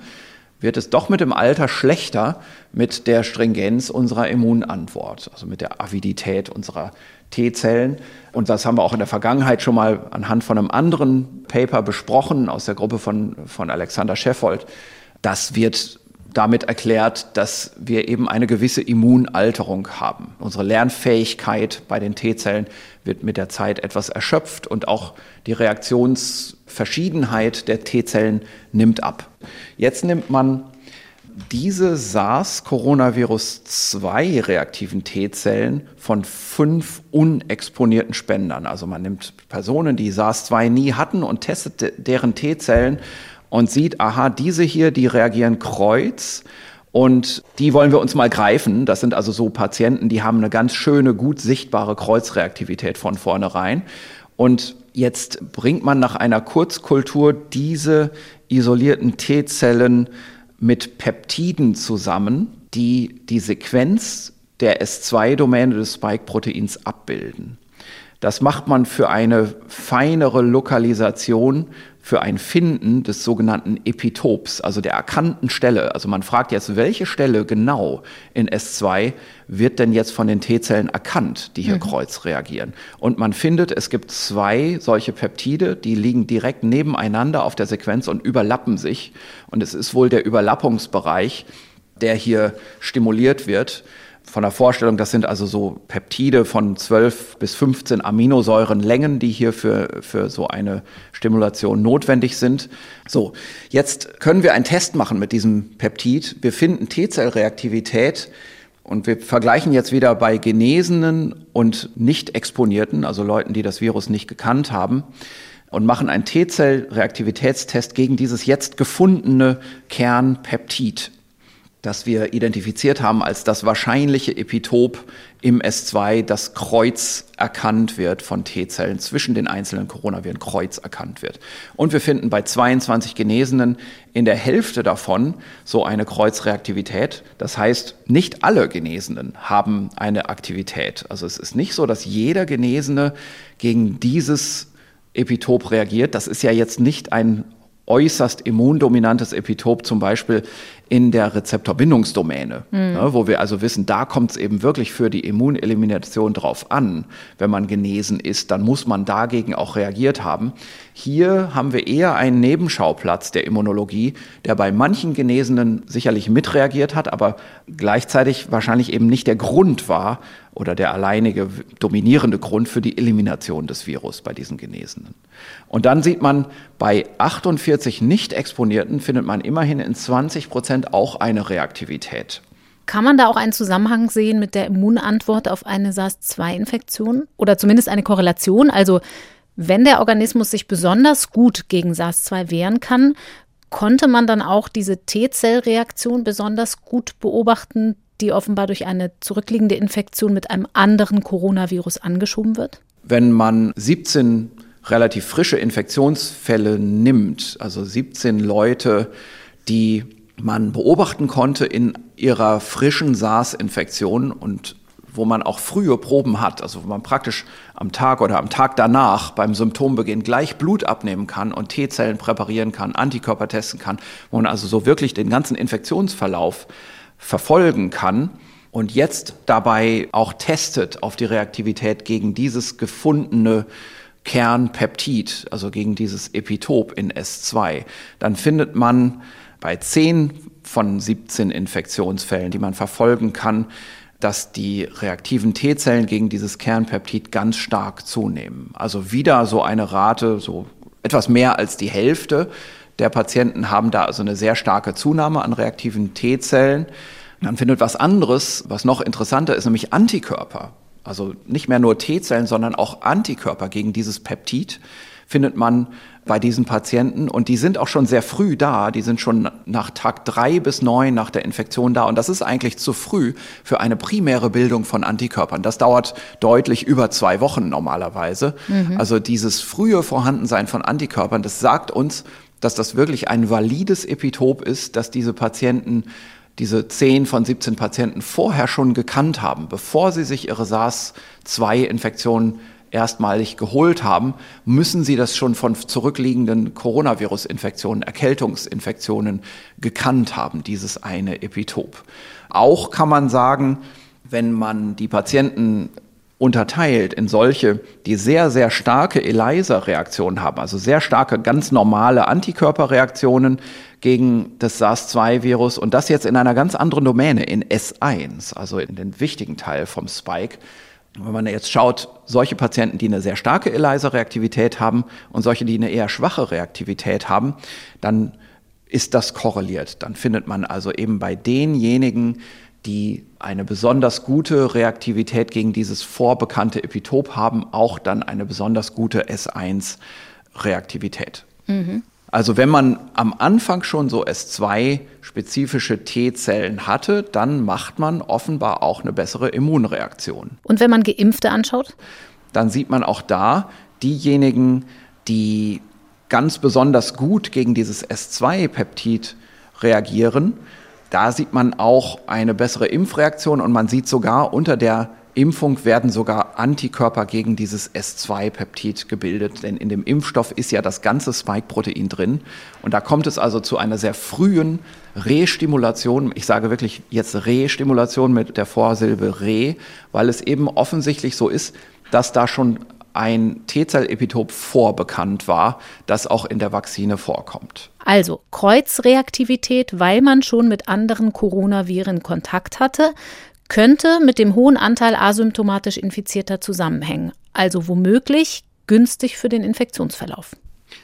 wird es doch mit dem Alter schlechter mit der Stringenz unserer Immunantwort, also mit der Avidität unserer T-Zellen. Und das haben wir auch in der Vergangenheit schon mal anhand von einem anderen Paper besprochen aus der Gruppe von, von Alexander Scheffold. Das wird damit erklärt, dass wir eben eine gewisse Immunalterung haben. Unsere Lernfähigkeit bei den T-Zellen wird mit der Zeit etwas erschöpft und auch die Reaktionsverschiedenheit der T-Zellen nimmt ab. Jetzt nimmt man diese SARS-Coronavirus-2 reaktiven T-Zellen von fünf unexponierten Spendern. Also man nimmt Personen, die SARS-2 nie hatten und testet deren T-Zellen und sieht, aha, diese hier, die reagieren kreuz. Und die wollen wir uns mal greifen. Das sind also so Patienten, die haben eine ganz schöne, gut sichtbare Kreuzreaktivität von vornherein. Und jetzt bringt man nach einer Kurzkultur diese isolierten T-Zellen mit Peptiden zusammen, die die Sequenz der S2-Domäne des Spike-Proteins abbilden. Das macht man für eine feinere Lokalisation für ein Finden des sogenannten Epitops, also der erkannten Stelle. Also man fragt jetzt, welche Stelle genau in S2 wird denn jetzt von den T-Zellen erkannt, die hier mhm. kreuz reagieren. Und man findet, es gibt zwei solche Peptide, die liegen direkt nebeneinander auf der Sequenz und überlappen sich. Und es ist wohl der Überlappungsbereich, der hier stimuliert wird von der Vorstellung, das sind also so Peptide von 12 bis 15 Aminosäurenlängen, die hier für, für so eine Stimulation notwendig sind. So, jetzt können wir einen Test machen mit diesem Peptid. Wir finden T-Zellreaktivität und wir vergleichen jetzt wieder bei Genesenen und nicht exponierten, also Leuten, die das Virus nicht gekannt haben und machen einen T-Zell-Reaktivitätstest gegen dieses jetzt gefundene Kernpeptid das wir identifiziert haben als das wahrscheinliche Epitop im S2, das Kreuz erkannt wird von T-Zellen zwischen den einzelnen Coronaviren Kreuz erkannt wird. Und wir finden bei 22 Genesenen in der Hälfte davon so eine Kreuzreaktivität. Das heißt, nicht alle Genesenen haben eine Aktivität. Also es ist nicht so, dass jeder Genesene gegen dieses Epitop reagiert. Das ist ja jetzt nicht ein äußerst immundominantes Epitop zum Beispiel in der Rezeptorbindungsdomäne, mhm. ne, wo wir also wissen, da kommt es eben wirklich für die Immunelimination drauf an. Wenn man genesen ist, dann muss man dagegen auch reagiert haben. Hier haben wir eher einen Nebenschauplatz der Immunologie, der bei manchen Genesenen sicherlich mitreagiert hat, aber gleichzeitig wahrscheinlich eben nicht der Grund war oder der alleinige dominierende Grund für die Elimination des Virus bei diesen Genesenen. Und dann sieht man, bei 48 nicht exponierten findet man immerhin in 20 Prozent auch eine Reaktivität. Kann man da auch einen Zusammenhang sehen mit der Immunantwort auf eine SARS-2-Infektion oder zumindest eine Korrelation? Also wenn der Organismus sich besonders gut gegen SARS-2 wehren kann, konnte man dann auch diese T-Zellreaktion besonders gut beobachten, die offenbar durch eine zurückliegende Infektion mit einem anderen Coronavirus angeschoben wird? Wenn man 17 relativ frische Infektionsfälle nimmt, also 17 Leute, die man beobachten konnte in ihrer frischen SARS-Infektion und wo man auch frühe Proben hat, also wo man praktisch am Tag oder am Tag danach beim Symptombeginn gleich Blut abnehmen kann und T-Zellen präparieren kann, Antikörper testen kann, wo man also so wirklich den ganzen Infektionsverlauf verfolgen kann und jetzt dabei auch testet auf die Reaktivität gegen dieses gefundene Kernpeptid, also gegen dieses Epitop in S2, dann findet man bei 10 von 17 Infektionsfällen, die man verfolgen kann, dass die reaktiven T-Zellen gegen dieses Kernpeptid ganz stark zunehmen. Also wieder so eine Rate, so etwas mehr als die Hälfte der Patienten haben da also eine sehr starke Zunahme an reaktiven T-Zellen. Dann findet was anderes, was noch interessanter ist, nämlich Antikörper. Also nicht mehr nur T-Zellen, sondern auch Antikörper gegen dieses Peptid findet man bei diesen Patienten und die sind auch schon sehr früh da. Die sind schon nach Tag drei bis neun nach der Infektion da und das ist eigentlich zu früh für eine primäre Bildung von Antikörpern. Das dauert deutlich über zwei Wochen normalerweise. Mhm. Also dieses frühe Vorhandensein von Antikörpern, das sagt uns, dass das wirklich ein valides Epitop ist, dass diese Patienten diese 10 von 17 Patienten vorher schon gekannt haben, bevor sie sich ihre SARS-2-Infektion erstmalig geholt haben, müssen sie das schon von zurückliegenden Coronavirus-Infektionen, Erkältungsinfektionen gekannt haben, dieses eine Epitop. Auch kann man sagen, wenn man die Patienten unterteilt in solche, die sehr, sehr starke ELISA-Reaktionen haben, also sehr starke, ganz normale Antikörperreaktionen gegen das SARS-2-Virus und das jetzt in einer ganz anderen Domäne, in S1, also in den wichtigen Teil vom Spike. Wenn man jetzt schaut, solche Patienten, die eine sehr starke ELISA-Reaktivität haben und solche, die eine eher schwache Reaktivität haben, dann ist das korreliert. Dann findet man also eben bei denjenigen, die eine besonders gute Reaktivität gegen dieses vorbekannte Epitop haben, auch dann eine besonders gute S1-Reaktivität. Mhm. Also wenn man am Anfang schon so S2-spezifische T-Zellen hatte, dann macht man offenbar auch eine bessere Immunreaktion. Und wenn man Geimpfte anschaut? Dann sieht man auch da diejenigen, die ganz besonders gut gegen dieses S2-Peptid reagieren, da sieht man auch eine bessere Impfreaktion und man sieht sogar unter der Impfung werden sogar Antikörper gegen dieses S2-Peptid gebildet, denn in dem Impfstoff ist ja das ganze Spike-Protein drin. Und da kommt es also zu einer sehr frühen Restimulation. Ich sage wirklich jetzt Restimulation mit der Vorsilbe Re, weil es eben offensichtlich so ist, dass da schon ein T-Zell-Epitop vorbekannt war, das auch in der Vakzine vorkommt. Also Kreuzreaktivität, weil man schon mit anderen Coronaviren Kontakt hatte, könnte mit dem hohen Anteil asymptomatisch Infizierter zusammenhängen. Also womöglich günstig für den Infektionsverlauf.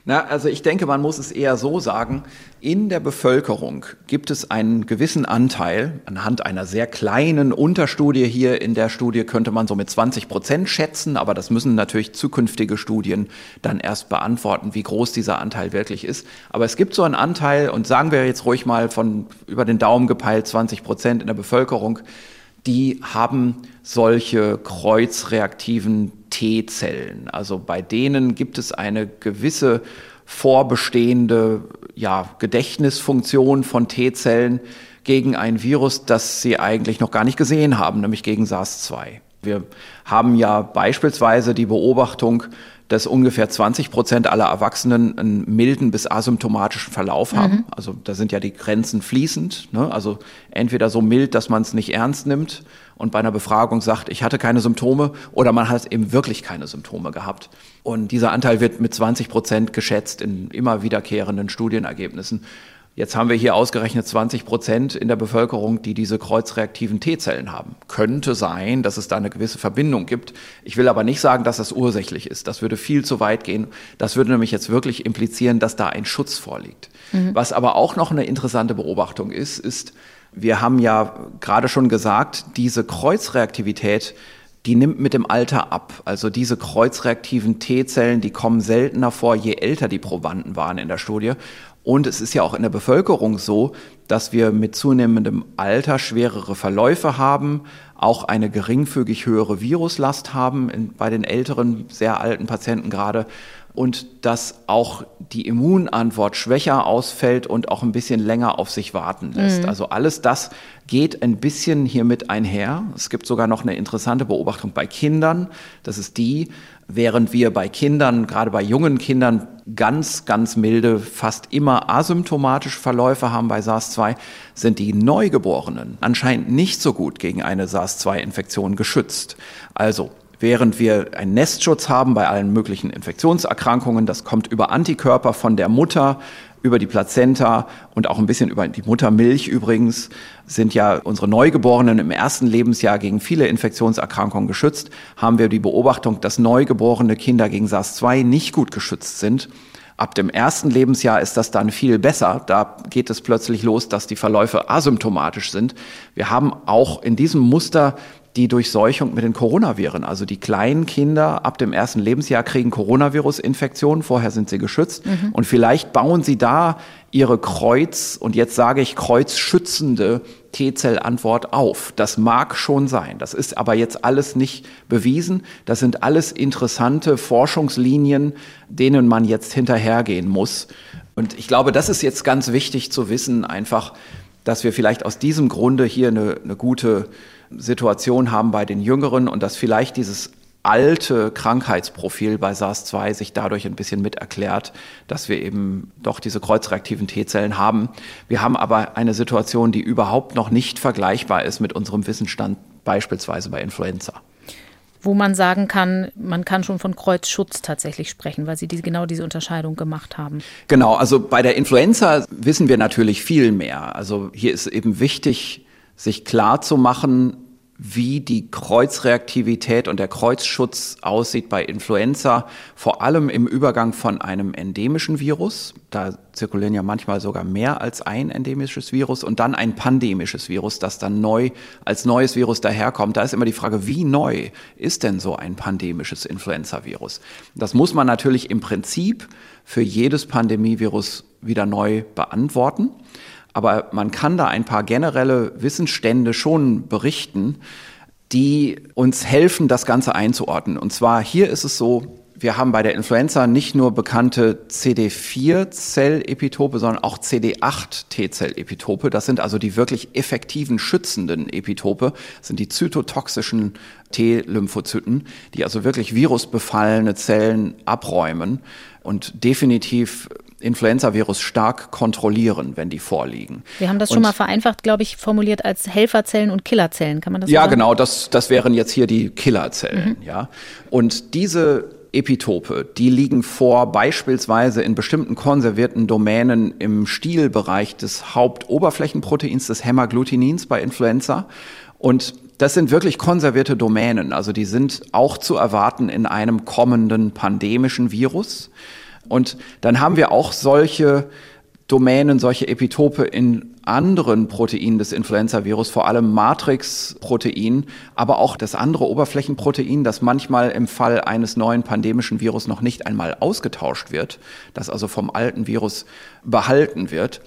Na, also ich denke, man muss es eher so sagen, in der Bevölkerung gibt es einen gewissen Anteil, anhand einer sehr kleinen Unterstudie hier in der Studie könnte man so mit 20 Prozent schätzen, aber das müssen natürlich zukünftige Studien dann erst beantworten, wie groß dieser Anteil wirklich ist. Aber es gibt so einen Anteil, und sagen wir jetzt ruhig mal von über den Daumen gepeilt 20 Prozent in der Bevölkerung, die haben solche kreuzreaktiven T-Zellen. Also bei denen gibt es eine gewisse vorbestehende ja, Gedächtnisfunktion von T-Zellen gegen ein Virus, das sie eigentlich noch gar nicht gesehen haben, nämlich gegen SARS-2. Wir haben ja beispielsweise die Beobachtung, dass ungefähr 20 Prozent aller Erwachsenen einen milden bis asymptomatischen Verlauf haben. Mhm. Also da sind ja die Grenzen fließend. Ne? Also entweder so mild, dass man es nicht ernst nimmt und bei einer Befragung sagt, ich hatte keine Symptome, oder man hat eben wirklich keine Symptome gehabt. Und dieser Anteil wird mit 20 Prozent geschätzt in immer wiederkehrenden Studienergebnissen. Jetzt haben wir hier ausgerechnet 20 Prozent in der Bevölkerung, die diese kreuzreaktiven T-Zellen haben. Könnte sein, dass es da eine gewisse Verbindung gibt. Ich will aber nicht sagen, dass das ursächlich ist. Das würde viel zu weit gehen. Das würde nämlich jetzt wirklich implizieren, dass da ein Schutz vorliegt. Mhm. Was aber auch noch eine interessante Beobachtung ist, ist, wir haben ja gerade schon gesagt, diese Kreuzreaktivität die nimmt mit dem Alter ab. Also diese kreuzreaktiven T-Zellen, die kommen seltener vor, je älter die Probanden waren in der Studie. Und es ist ja auch in der Bevölkerung so, dass wir mit zunehmendem Alter schwerere Verläufe haben, auch eine geringfügig höhere Viruslast haben in, bei den älteren, sehr alten Patienten gerade und dass auch die Immunantwort schwächer ausfällt und auch ein bisschen länger auf sich warten lässt. Mhm. Also alles das geht ein bisschen hiermit einher. Es gibt sogar noch eine interessante Beobachtung bei Kindern. Das ist die, während wir bei Kindern, gerade bei jungen Kindern, ganz, ganz milde, fast immer asymptomatische Verläufe haben bei SARS-2, sind die Neugeborenen anscheinend nicht so gut gegen eine SARS-2-Infektion geschützt. Also während wir einen Nestschutz haben bei allen möglichen Infektionserkrankungen. Das kommt über Antikörper von der Mutter über die Plazenta und auch ein bisschen über die Muttermilch übrigens sind ja unsere Neugeborenen im ersten Lebensjahr gegen viele Infektionserkrankungen geschützt, haben wir die Beobachtung, dass neugeborene Kinder gegen SARS-2 nicht gut geschützt sind. Ab dem ersten Lebensjahr ist das dann viel besser. Da geht es plötzlich los, dass die Verläufe asymptomatisch sind. Wir haben auch in diesem Muster die Durchseuchung mit den Coronaviren. Also die kleinen Kinder ab dem ersten Lebensjahr kriegen Coronavirus-Infektionen, vorher sind sie geschützt. Mhm. Und vielleicht bauen sie da ihre Kreuz, und jetzt sage ich kreuzschützende T-Zell-Antwort auf. Das mag schon sein. Das ist aber jetzt alles nicht bewiesen. Das sind alles interessante Forschungslinien, denen man jetzt hinterhergehen muss. Und ich glaube, das ist jetzt ganz wichtig zu wissen, einfach, dass wir vielleicht aus diesem Grunde hier eine, eine gute Situation haben bei den Jüngeren und dass vielleicht dieses alte Krankheitsprofil bei SARS-2 sich dadurch ein bisschen mit erklärt, dass wir eben doch diese kreuzreaktiven T-Zellen haben. Wir haben aber eine Situation, die überhaupt noch nicht vergleichbar ist mit unserem Wissensstand beispielsweise bei Influenza. Wo man sagen kann, man kann schon von Kreuzschutz tatsächlich sprechen, weil Sie diese, genau diese Unterscheidung gemacht haben. Genau, also bei der Influenza wissen wir natürlich viel mehr. Also hier ist eben wichtig, sich klar zu machen, wie die Kreuzreaktivität und der Kreuzschutz aussieht bei Influenza, vor allem im Übergang von einem endemischen Virus, da zirkulieren ja manchmal sogar mehr als ein endemisches Virus, und dann ein pandemisches Virus, das dann neu als neues Virus daherkommt. Da ist immer die Frage, wie neu ist denn so ein pandemisches Influenza-Virus? Das muss man natürlich im Prinzip für jedes Pandemievirus wieder neu beantworten. Aber man kann da ein paar generelle Wissensstände schon berichten, die uns helfen, das Ganze einzuordnen. Und zwar hier ist es so, wir haben bei der Influenza nicht nur bekannte CD4-Zellepitope, sondern auch CD8-T-Zellepitope. Das sind also die wirklich effektiven schützenden Epitope, das sind die zytotoxischen T-Lymphozyten, die also wirklich virusbefallene Zellen abräumen und definitiv Influenza-Virus stark kontrollieren, wenn die vorliegen. Wir haben das schon mal vereinfacht, glaube ich, formuliert als Helferzellen und Killerzellen. Kann man das Ja, sagen? genau. Das, das wären jetzt hier die Killerzellen. Mhm. Ja. Und diese Epitope, die liegen vor beispielsweise in bestimmten konservierten Domänen im Stielbereich des Hauptoberflächenproteins des Hämagglutinins bei Influenza. Und das sind wirklich konservierte Domänen. Also die sind auch zu erwarten in einem kommenden pandemischen Virus. Und dann haben wir auch solche Domänen, solche Epitope in anderen Proteinen des Influenza-Virus, vor allem Matrix-Protein, aber auch das andere Oberflächenprotein, das manchmal im Fall eines neuen pandemischen Virus noch nicht einmal ausgetauscht wird, das also vom alten Virus behalten wird.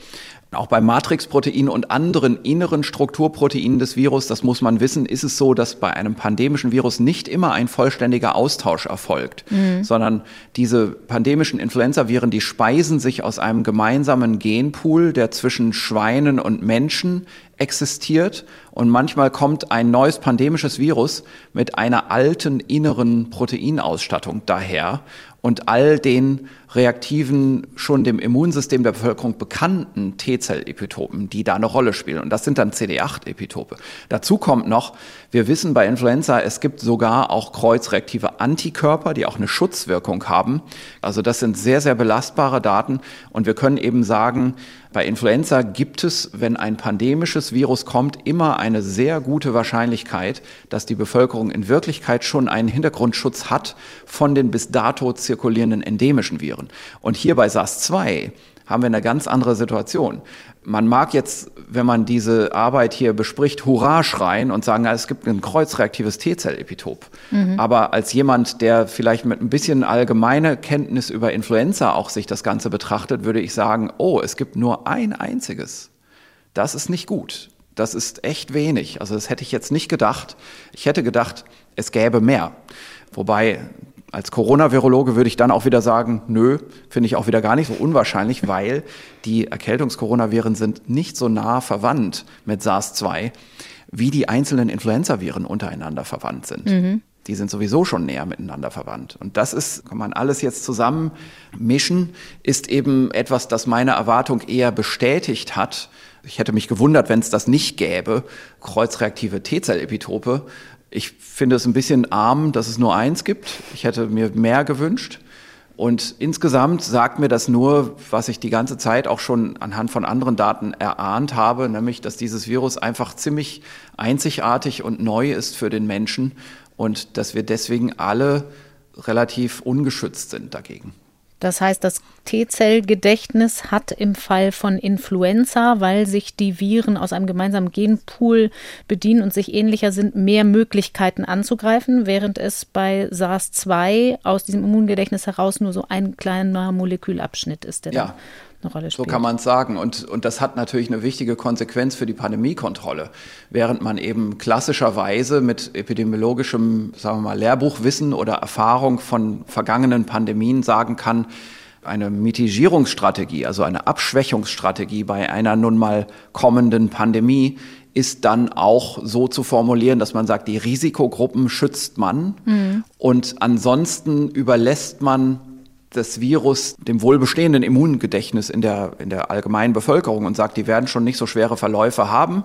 Auch bei Matrixproteinen und anderen inneren Strukturproteinen des Virus, das muss man wissen, ist es so, dass bei einem pandemischen Virus nicht immer ein vollständiger Austausch erfolgt, mhm. sondern diese pandemischen Influenzaviren, die speisen sich aus einem gemeinsamen Genpool, der zwischen Schweinen und Menschen existiert und manchmal kommt ein neues pandemisches Virus mit einer alten inneren Proteinausstattung daher und all den reaktiven, schon dem Immunsystem der Bevölkerung bekannten T-Zell-Epitopen, die da eine Rolle spielen. Und das sind dann CD8-Epitope. Dazu kommt noch, wir wissen bei Influenza, es gibt sogar auch kreuzreaktive Antikörper, die auch eine Schutzwirkung haben. Also das sind sehr, sehr belastbare Daten. Und wir können eben sagen, bei Influenza gibt es, wenn ein pandemisches Virus kommt, immer eine sehr gute Wahrscheinlichkeit, dass die Bevölkerung in Wirklichkeit schon einen Hintergrundschutz hat von den bis dato zirkulierenden endemischen Viren. Und hier bei SARS-2 haben wir eine ganz andere Situation. Man mag jetzt, wenn man diese Arbeit hier bespricht, Hurra schreien und sagen, es gibt ein kreuzreaktives T-Zell-Epitop. Mhm. Aber als jemand, der vielleicht mit ein bisschen allgemeine Kenntnis über Influenza auch sich das Ganze betrachtet, würde ich sagen, oh, es gibt nur ein einziges. Das ist nicht gut. Das ist echt wenig. Also das hätte ich jetzt nicht gedacht. Ich hätte gedacht, es gäbe mehr. Wobei als Corona-Virologe würde ich dann auch wieder sagen, nö, finde ich auch wieder gar nicht so unwahrscheinlich, weil die Erkältungskoronaviren sind nicht so nah verwandt mit SARS-2, wie die einzelnen Influenza-Viren untereinander verwandt sind. Mhm. Die sind sowieso schon näher miteinander verwandt. Und das ist, kann man alles jetzt zusammen mischen, ist eben etwas, das meine Erwartung eher bestätigt hat. Ich hätte mich gewundert, wenn es das nicht gäbe, kreuzreaktive T-Zell-Epitope Ich finde es ein bisschen arm, dass es nur eins gibt. Ich hätte mir mehr gewünscht. Und insgesamt sagt mir das nur, was ich die ganze Zeit auch schon anhand von anderen Daten erahnt habe, nämlich, dass dieses Virus einfach ziemlich einzigartig und neu ist für den Menschen und dass wir deswegen alle relativ ungeschützt sind dagegen. Das heißt, das T-Zell-Gedächtnis hat im Fall von Influenza, weil sich die Viren aus einem gemeinsamen Genpool bedienen und sich ähnlicher sind, mehr Möglichkeiten anzugreifen, während es bei SARS-2 aus diesem Immungedächtnis heraus nur so ein kleiner Molekülabschnitt ist, der ja eine Rolle spielt. So kann man es sagen. Und, und das hat natürlich eine wichtige Konsequenz für die Pandemiekontrolle. Während man eben klassischerweise mit epidemiologischem, sagen wir mal, Lehrbuchwissen oder Erfahrung von vergangenen Pandemien sagen kann, eine Mitigierungsstrategie, also eine Abschwächungsstrategie bei einer nun mal kommenden Pandemie ist dann auch so zu formulieren, dass man sagt, die Risikogruppen schützt man mhm. und ansonsten überlässt man das Virus dem wohlbestehenden Immungedächtnis in der, in der allgemeinen Bevölkerung und sagt, die werden schon nicht so schwere Verläufe haben.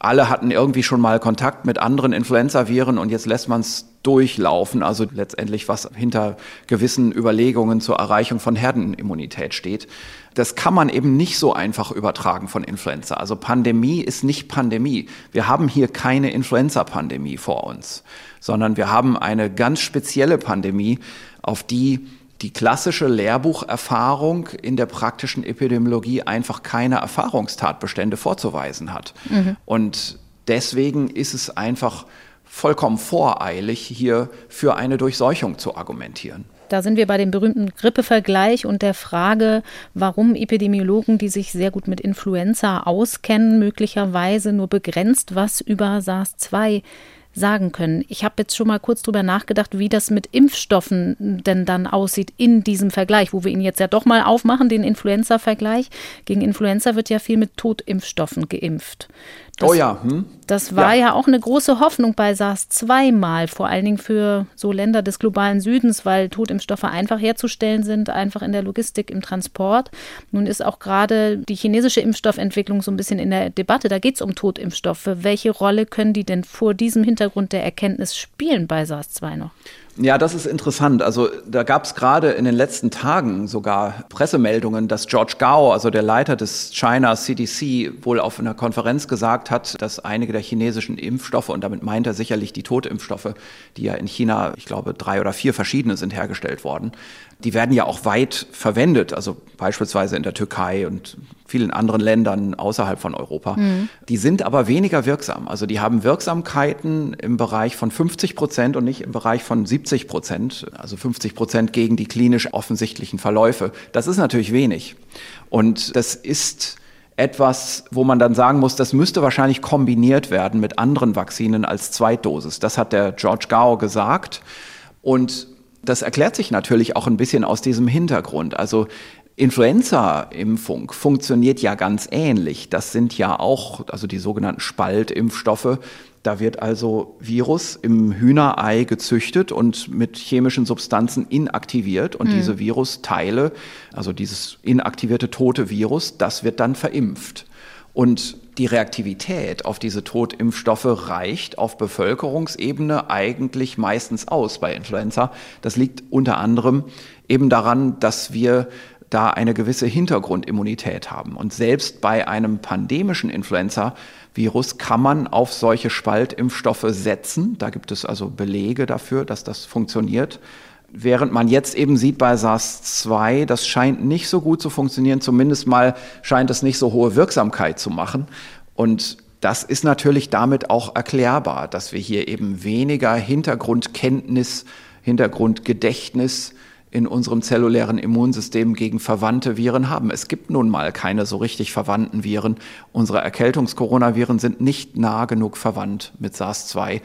Alle hatten irgendwie schon mal Kontakt mit anderen Influenzaviren und jetzt lässt man es durchlaufen, also letztendlich was hinter gewissen Überlegungen zur Erreichung von Herdenimmunität steht. Das kann man eben nicht so einfach übertragen von Influenza. Also Pandemie ist nicht Pandemie. Wir haben hier keine Influenza-Pandemie vor uns, sondern wir haben eine ganz spezielle Pandemie, auf die die klassische Lehrbucherfahrung in der praktischen Epidemiologie einfach keine Erfahrungstatbestände vorzuweisen hat. Mhm. Und deswegen ist es einfach vollkommen voreilig, hier für eine Durchseuchung zu argumentieren. Da sind wir bei dem berühmten Grippevergleich und der Frage, warum Epidemiologen, die sich sehr gut mit Influenza auskennen, möglicherweise nur begrenzt was über SARS-2 sagen können. Ich habe jetzt schon mal kurz drüber nachgedacht, wie das mit Impfstoffen denn dann aussieht in diesem Vergleich, wo wir ihn jetzt ja doch mal aufmachen, den Influenza-Vergleich. Gegen Influenza wird ja viel mit Totimpfstoffen geimpft. Das, oh ja. Hm? Das war ja. ja. auch eine große Hoffnung bei SARS zweimal, vor allen Dingen für so Länder des globalen Südens, weil Totimpfstoffe einfach herzustellen sind, einfach in der Logistik, im Transport. Nun ist auch gerade die chinesische Impfstoffentwicklung so ein bisschen in der Debatte. Da geht es um Totimpfstoffe. Welche Rolle können die denn vor diesem Hintergrund der Erkenntnis spielen bei SARS 2 noch? Ja, das ist interessant. Also da gab es gerade in den letzten Tagen sogar Pressemeldungen, dass George Gao, also der Leiter des China CDC, wohl auf einer Konferenz gesagt hat, dass einige der chinesischen Impfstoffe, und damit meint er sicherlich die Totimpfstoffe, die ja in China, ich glaube, drei oder vier verschiedene sind hergestellt worden, die werden ja auch weit verwendet, also beispielsweise in der Türkei und vielen anderen Ländern außerhalb von Europa. Mhm. Die sind aber weniger wirksam. Also die haben Wirksamkeiten im Bereich von 50 Prozent und nicht im Bereich von 70 Prozent, also 50 Prozent gegen die klinisch offensichtlichen Verläufe. Das ist natürlich wenig. Und das ist etwas, wo man dann sagen muss, das müsste wahrscheinlich kombiniert werden mit anderen Vakzinen als Zweitdosis. Das hat der George Gao gesagt. Und das erklärt sich natürlich auch ein bisschen aus diesem Hintergrund. Also Influenza-Impfung funktioniert ja ganz ähnlich. Das sind ja auch, also die sogenannten Spaltimpfstoffe. Da wird also Virus im Hühnerei gezüchtet und mit chemischen Substanzen inaktiviert. Und mhm. diese Virusteile, also dieses inaktivierte tote Virus, das wird dann verimpft. Und die Reaktivität auf diese Totimpfstoffe reicht auf Bevölkerungsebene eigentlich meistens aus bei Influenza. Das liegt unter anderem eben daran, dass wir da eine gewisse Hintergrundimmunität haben. Und selbst bei einem pandemischen Influenza-Virus kann man auf solche Spaltimpfstoffe setzen. Da gibt es also Belege dafür, dass das funktioniert. Während man jetzt eben sieht bei SARS-2, das scheint nicht so gut zu funktionieren, zumindest mal scheint es nicht so hohe Wirksamkeit zu machen. Und das ist natürlich damit auch erklärbar, dass wir hier eben weniger Hintergrundkenntnis, Hintergrundgedächtnis in unserem zellulären Immunsystem gegen verwandte Viren haben. Es gibt nun mal keine so richtig verwandten Viren. Unsere Erkältungskoronaviren sind nicht nah genug verwandt mit SARS-2,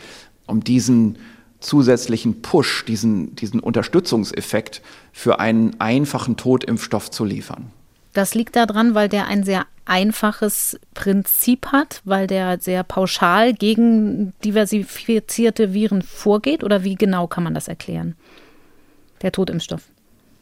um diesen zusätzlichen Push, diesen, diesen Unterstützungseffekt für einen einfachen Totimpfstoff zu liefern. Das liegt daran, weil der ein sehr einfaches Prinzip hat, weil der sehr pauschal gegen diversifizierte Viren vorgeht? Oder wie genau kann man das erklären? Der Totimpfstoff.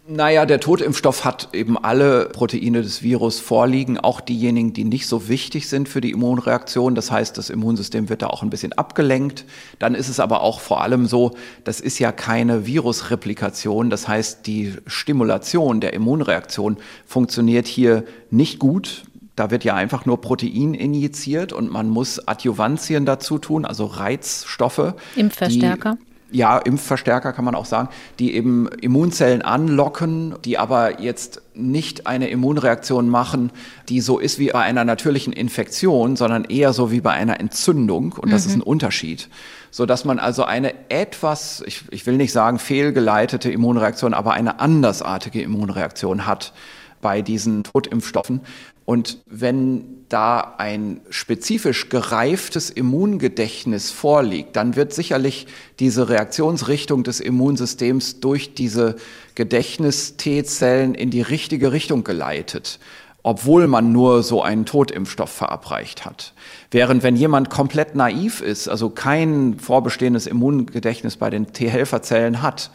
Naja, der Totimpfstoff hat eben alle Proteine des Virus vorliegen, auch diejenigen, die nicht so wichtig sind für die Immunreaktion. Das heißt, das Immunsystem wird da auch ein bisschen abgelenkt. Dann ist es aber auch vor allem so, das ist ja keine Virusreplikation. Das heißt, die Stimulation der Immunreaktion funktioniert hier nicht gut. Da wird ja einfach nur Protein injiziert und man muss Adjuvantien dazu tun, also Reizstoffe. Impfverstärker. Die ja, Impfverstärker kann man auch sagen, die eben Immunzellen anlocken, die aber jetzt nicht eine Immunreaktion machen, die so ist wie bei einer natürlichen Infektion, sondern eher so wie bei einer Entzündung. Und das mhm. ist ein Unterschied. So dass man also eine etwas, ich, ich will nicht sagen fehlgeleitete Immunreaktion, aber eine andersartige Immunreaktion hat bei diesen Totimpfstoffen. Und wenn da ein spezifisch gereiftes Immungedächtnis vorliegt, dann wird sicherlich diese Reaktionsrichtung des Immunsystems durch diese Gedächtnis-T-Zellen in die richtige Richtung geleitet, obwohl man nur so einen Totimpfstoff verabreicht hat. Während wenn jemand komplett naiv ist, also kein vorbestehendes Immungedächtnis bei den T-Helferzellen hat,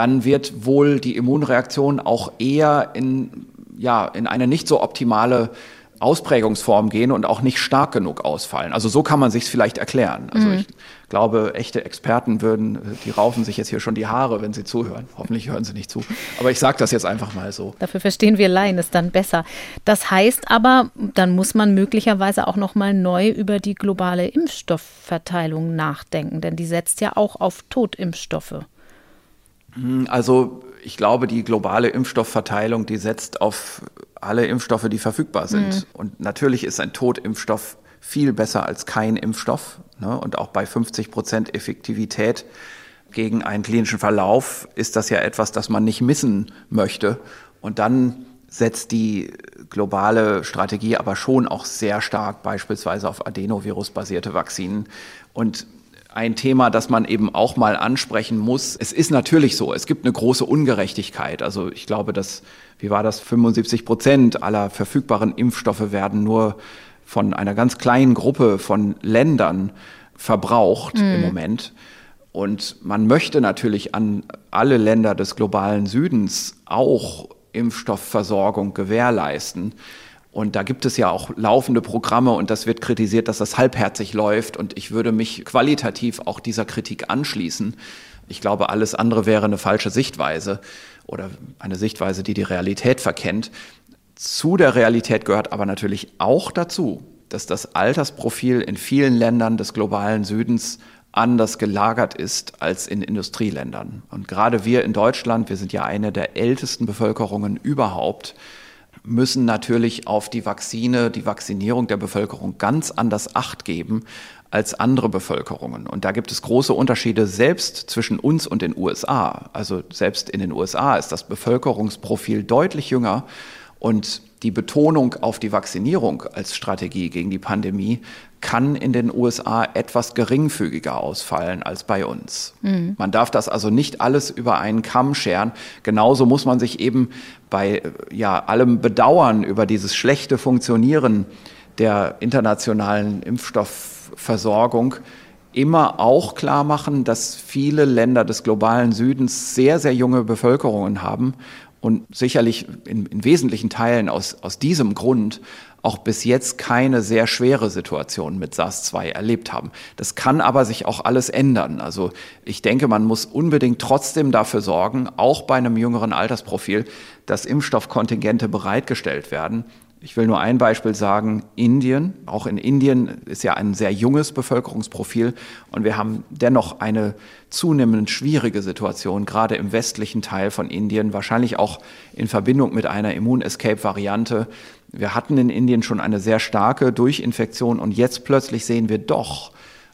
dann wird wohl die Immunreaktion auch eher in ja, in eine nicht so optimale Ausprägungsform gehen und auch nicht stark genug ausfallen. Also so kann man sich vielleicht erklären. Also mhm. ich glaube, echte Experten würden, die raufen sich jetzt hier schon die Haare, wenn sie zuhören. Hoffentlich hören sie nicht zu. Aber ich sage das jetzt einfach mal so. Dafür verstehen wir Laien es dann besser. Das heißt aber, dann muss man möglicherweise auch noch mal neu über die globale Impfstoffverteilung nachdenken, denn die setzt ja auch auf Totimpfstoffe. Hm, also ich glaube, die globale Impfstoffverteilung, die setzt auf alle Impfstoffe, die verfügbar sind. Mhm. Und natürlich ist ein Totimpfstoff viel besser als kein Impfstoff. Ne? Und auch bei 50 Prozent Effektivität gegen einen klinischen Verlauf ist das ja etwas, das man nicht missen möchte. Und dann setzt die globale Strategie aber schon auch sehr stark beispielsweise auf Adenovirus-basierte Vakzinen. Und ein Thema, das man eben auch mal ansprechen muss. Es ist natürlich so, es gibt eine große Ungerechtigkeit. Also ich glaube, dass, wie war das, 75 Prozent aller verfügbaren Impfstoffe werden nur von einer ganz kleinen Gruppe von Ländern verbraucht mhm. im Moment. Und man möchte natürlich an alle Länder des globalen Südens auch Impfstoffversorgung gewährleisten. Und da gibt es ja auch laufende Programme und das wird kritisiert, dass das halbherzig läuft. Und ich würde mich qualitativ auch dieser Kritik anschließen. Ich glaube, alles andere wäre eine falsche Sichtweise oder eine Sichtweise, die die Realität verkennt. Zu der Realität gehört aber natürlich auch dazu, dass das Altersprofil in vielen Ländern des globalen Südens anders gelagert ist als in Industrieländern. Und gerade wir in Deutschland, wir sind ja eine der ältesten Bevölkerungen überhaupt, müssen natürlich auf die Vakzine, die Vaccinierung der Bevölkerung ganz anders Acht geben als andere Bevölkerungen. Und da gibt es große Unterschiede selbst zwischen uns und den USA. Also selbst in den USA ist das Bevölkerungsprofil deutlich jünger und die Betonung auf die Vaccinierung als Strategie gegen die Pandemie kann in den USA etwas geringfügiger ausfallen als bei uns. Mhm. Man darf das also nicht alles über einen Kamm scheren. Genauso muss man sich eben bei ja, allem Bedauern über dieses schlechte Funktionieren der internationalen Impfstoffversorgung immer auch klar machen, dass viele Länder des globalen Südens sehr, sehr junge Bevölkerungen haben und sicherlich in, in wesentlichen Teilen aus, aus diesem Grund auch bis jetzt keine sehr schwere Situation mit SARS-2 erlebt haben. Das kann aber sich auch alles ändern. Also ich denke, man muss unbedingt trotzdem dafür sorgen, auch bei einem jüngeren Altersprofil, dass Impfstoffkontingente bereitgestellt werden, ich will nur ein Beispiel sagen, Indien. Auch in Indien ist ja ein sehr junges Bevölkerungsprofil und wir haben dennoch eine zunehmend schwierige Situation, gerade im westlichen Teil von Indien, wahrscheinlich auch in Verbindung mit einer Immun-Escape-Variante. Wir hatten in Indien schon eine sehr starke Durchinfektion und jetzt plötzlich sehen wir doch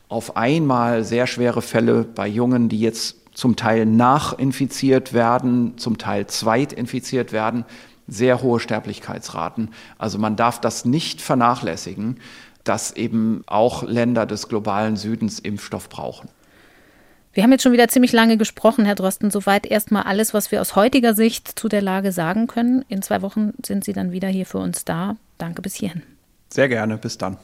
auf einmal sehr schwere Fälle bei Jungen, die jetzt zum Teil nachinfiziert werden, zum Teil zweitinfiziert werden sehr hohe Sterblichkeitsraten. Also man darf das nicht vernachlässigen, dass eben auch Länder des globalen Südens Impfstoff brauchen. Wir haben jetzt schon wieder ziemlich lange gesprochen, Herr Drosten. Soweit erstmal alles, was wir aus heutiger Sicht zu der Lage sagen können. In zwei Wochen sind Sie dann wieder hier für uns da. Danke bis hierhin. Sehr gerne. Bis dann.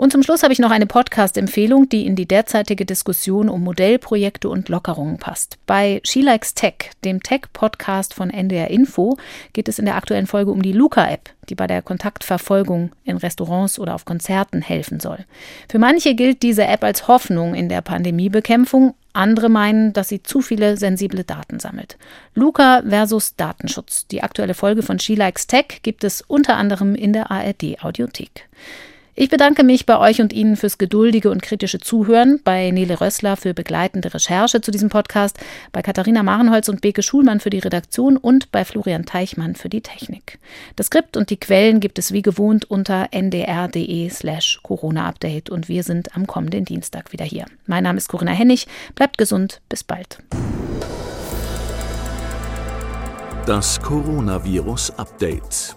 Und zum Schluss habe ich noch eine Podcast-Empfehlung, die in die derzeitige Diskussion um Modellprojekte und Lockerungen passt. Bei She Likes Tech, dem Tech-Podcast von NDR Info, geht es in der aktuellen Folge um die Luca-App, die bei der Kontaktverfolgung in Restaurants oder auf Konzerten helfen soll. Für manche gilt diese App als Hoffnung in der Pandemiebekämpfung, andere meinen, dass sie zu viele sensible Daten sammelt. Luca versus Datenschutz. Die aktuelle Folge von She Likes Tech gibt es unter anderem in der ARD Audiothek. Ich bedanke mich bei euch und Ihnen fürs geduldige und kritische Zuhören, bei Nele Rössler für begleitende Recherche zu diesem Podcast, bei Katharina Marenholz und Beke Schulmann für die Redaktion und bei Florian Teichmann für die Technik. Das Skript und die Quellen gibt es wie gewohnt unter ndr.de slash Corona-Update und wir sind am kommenden Dienstag wieder hier. Mein Name ist Corinna Hennig. Bleibt gesund. Bis bald. Das Coronavirus Update.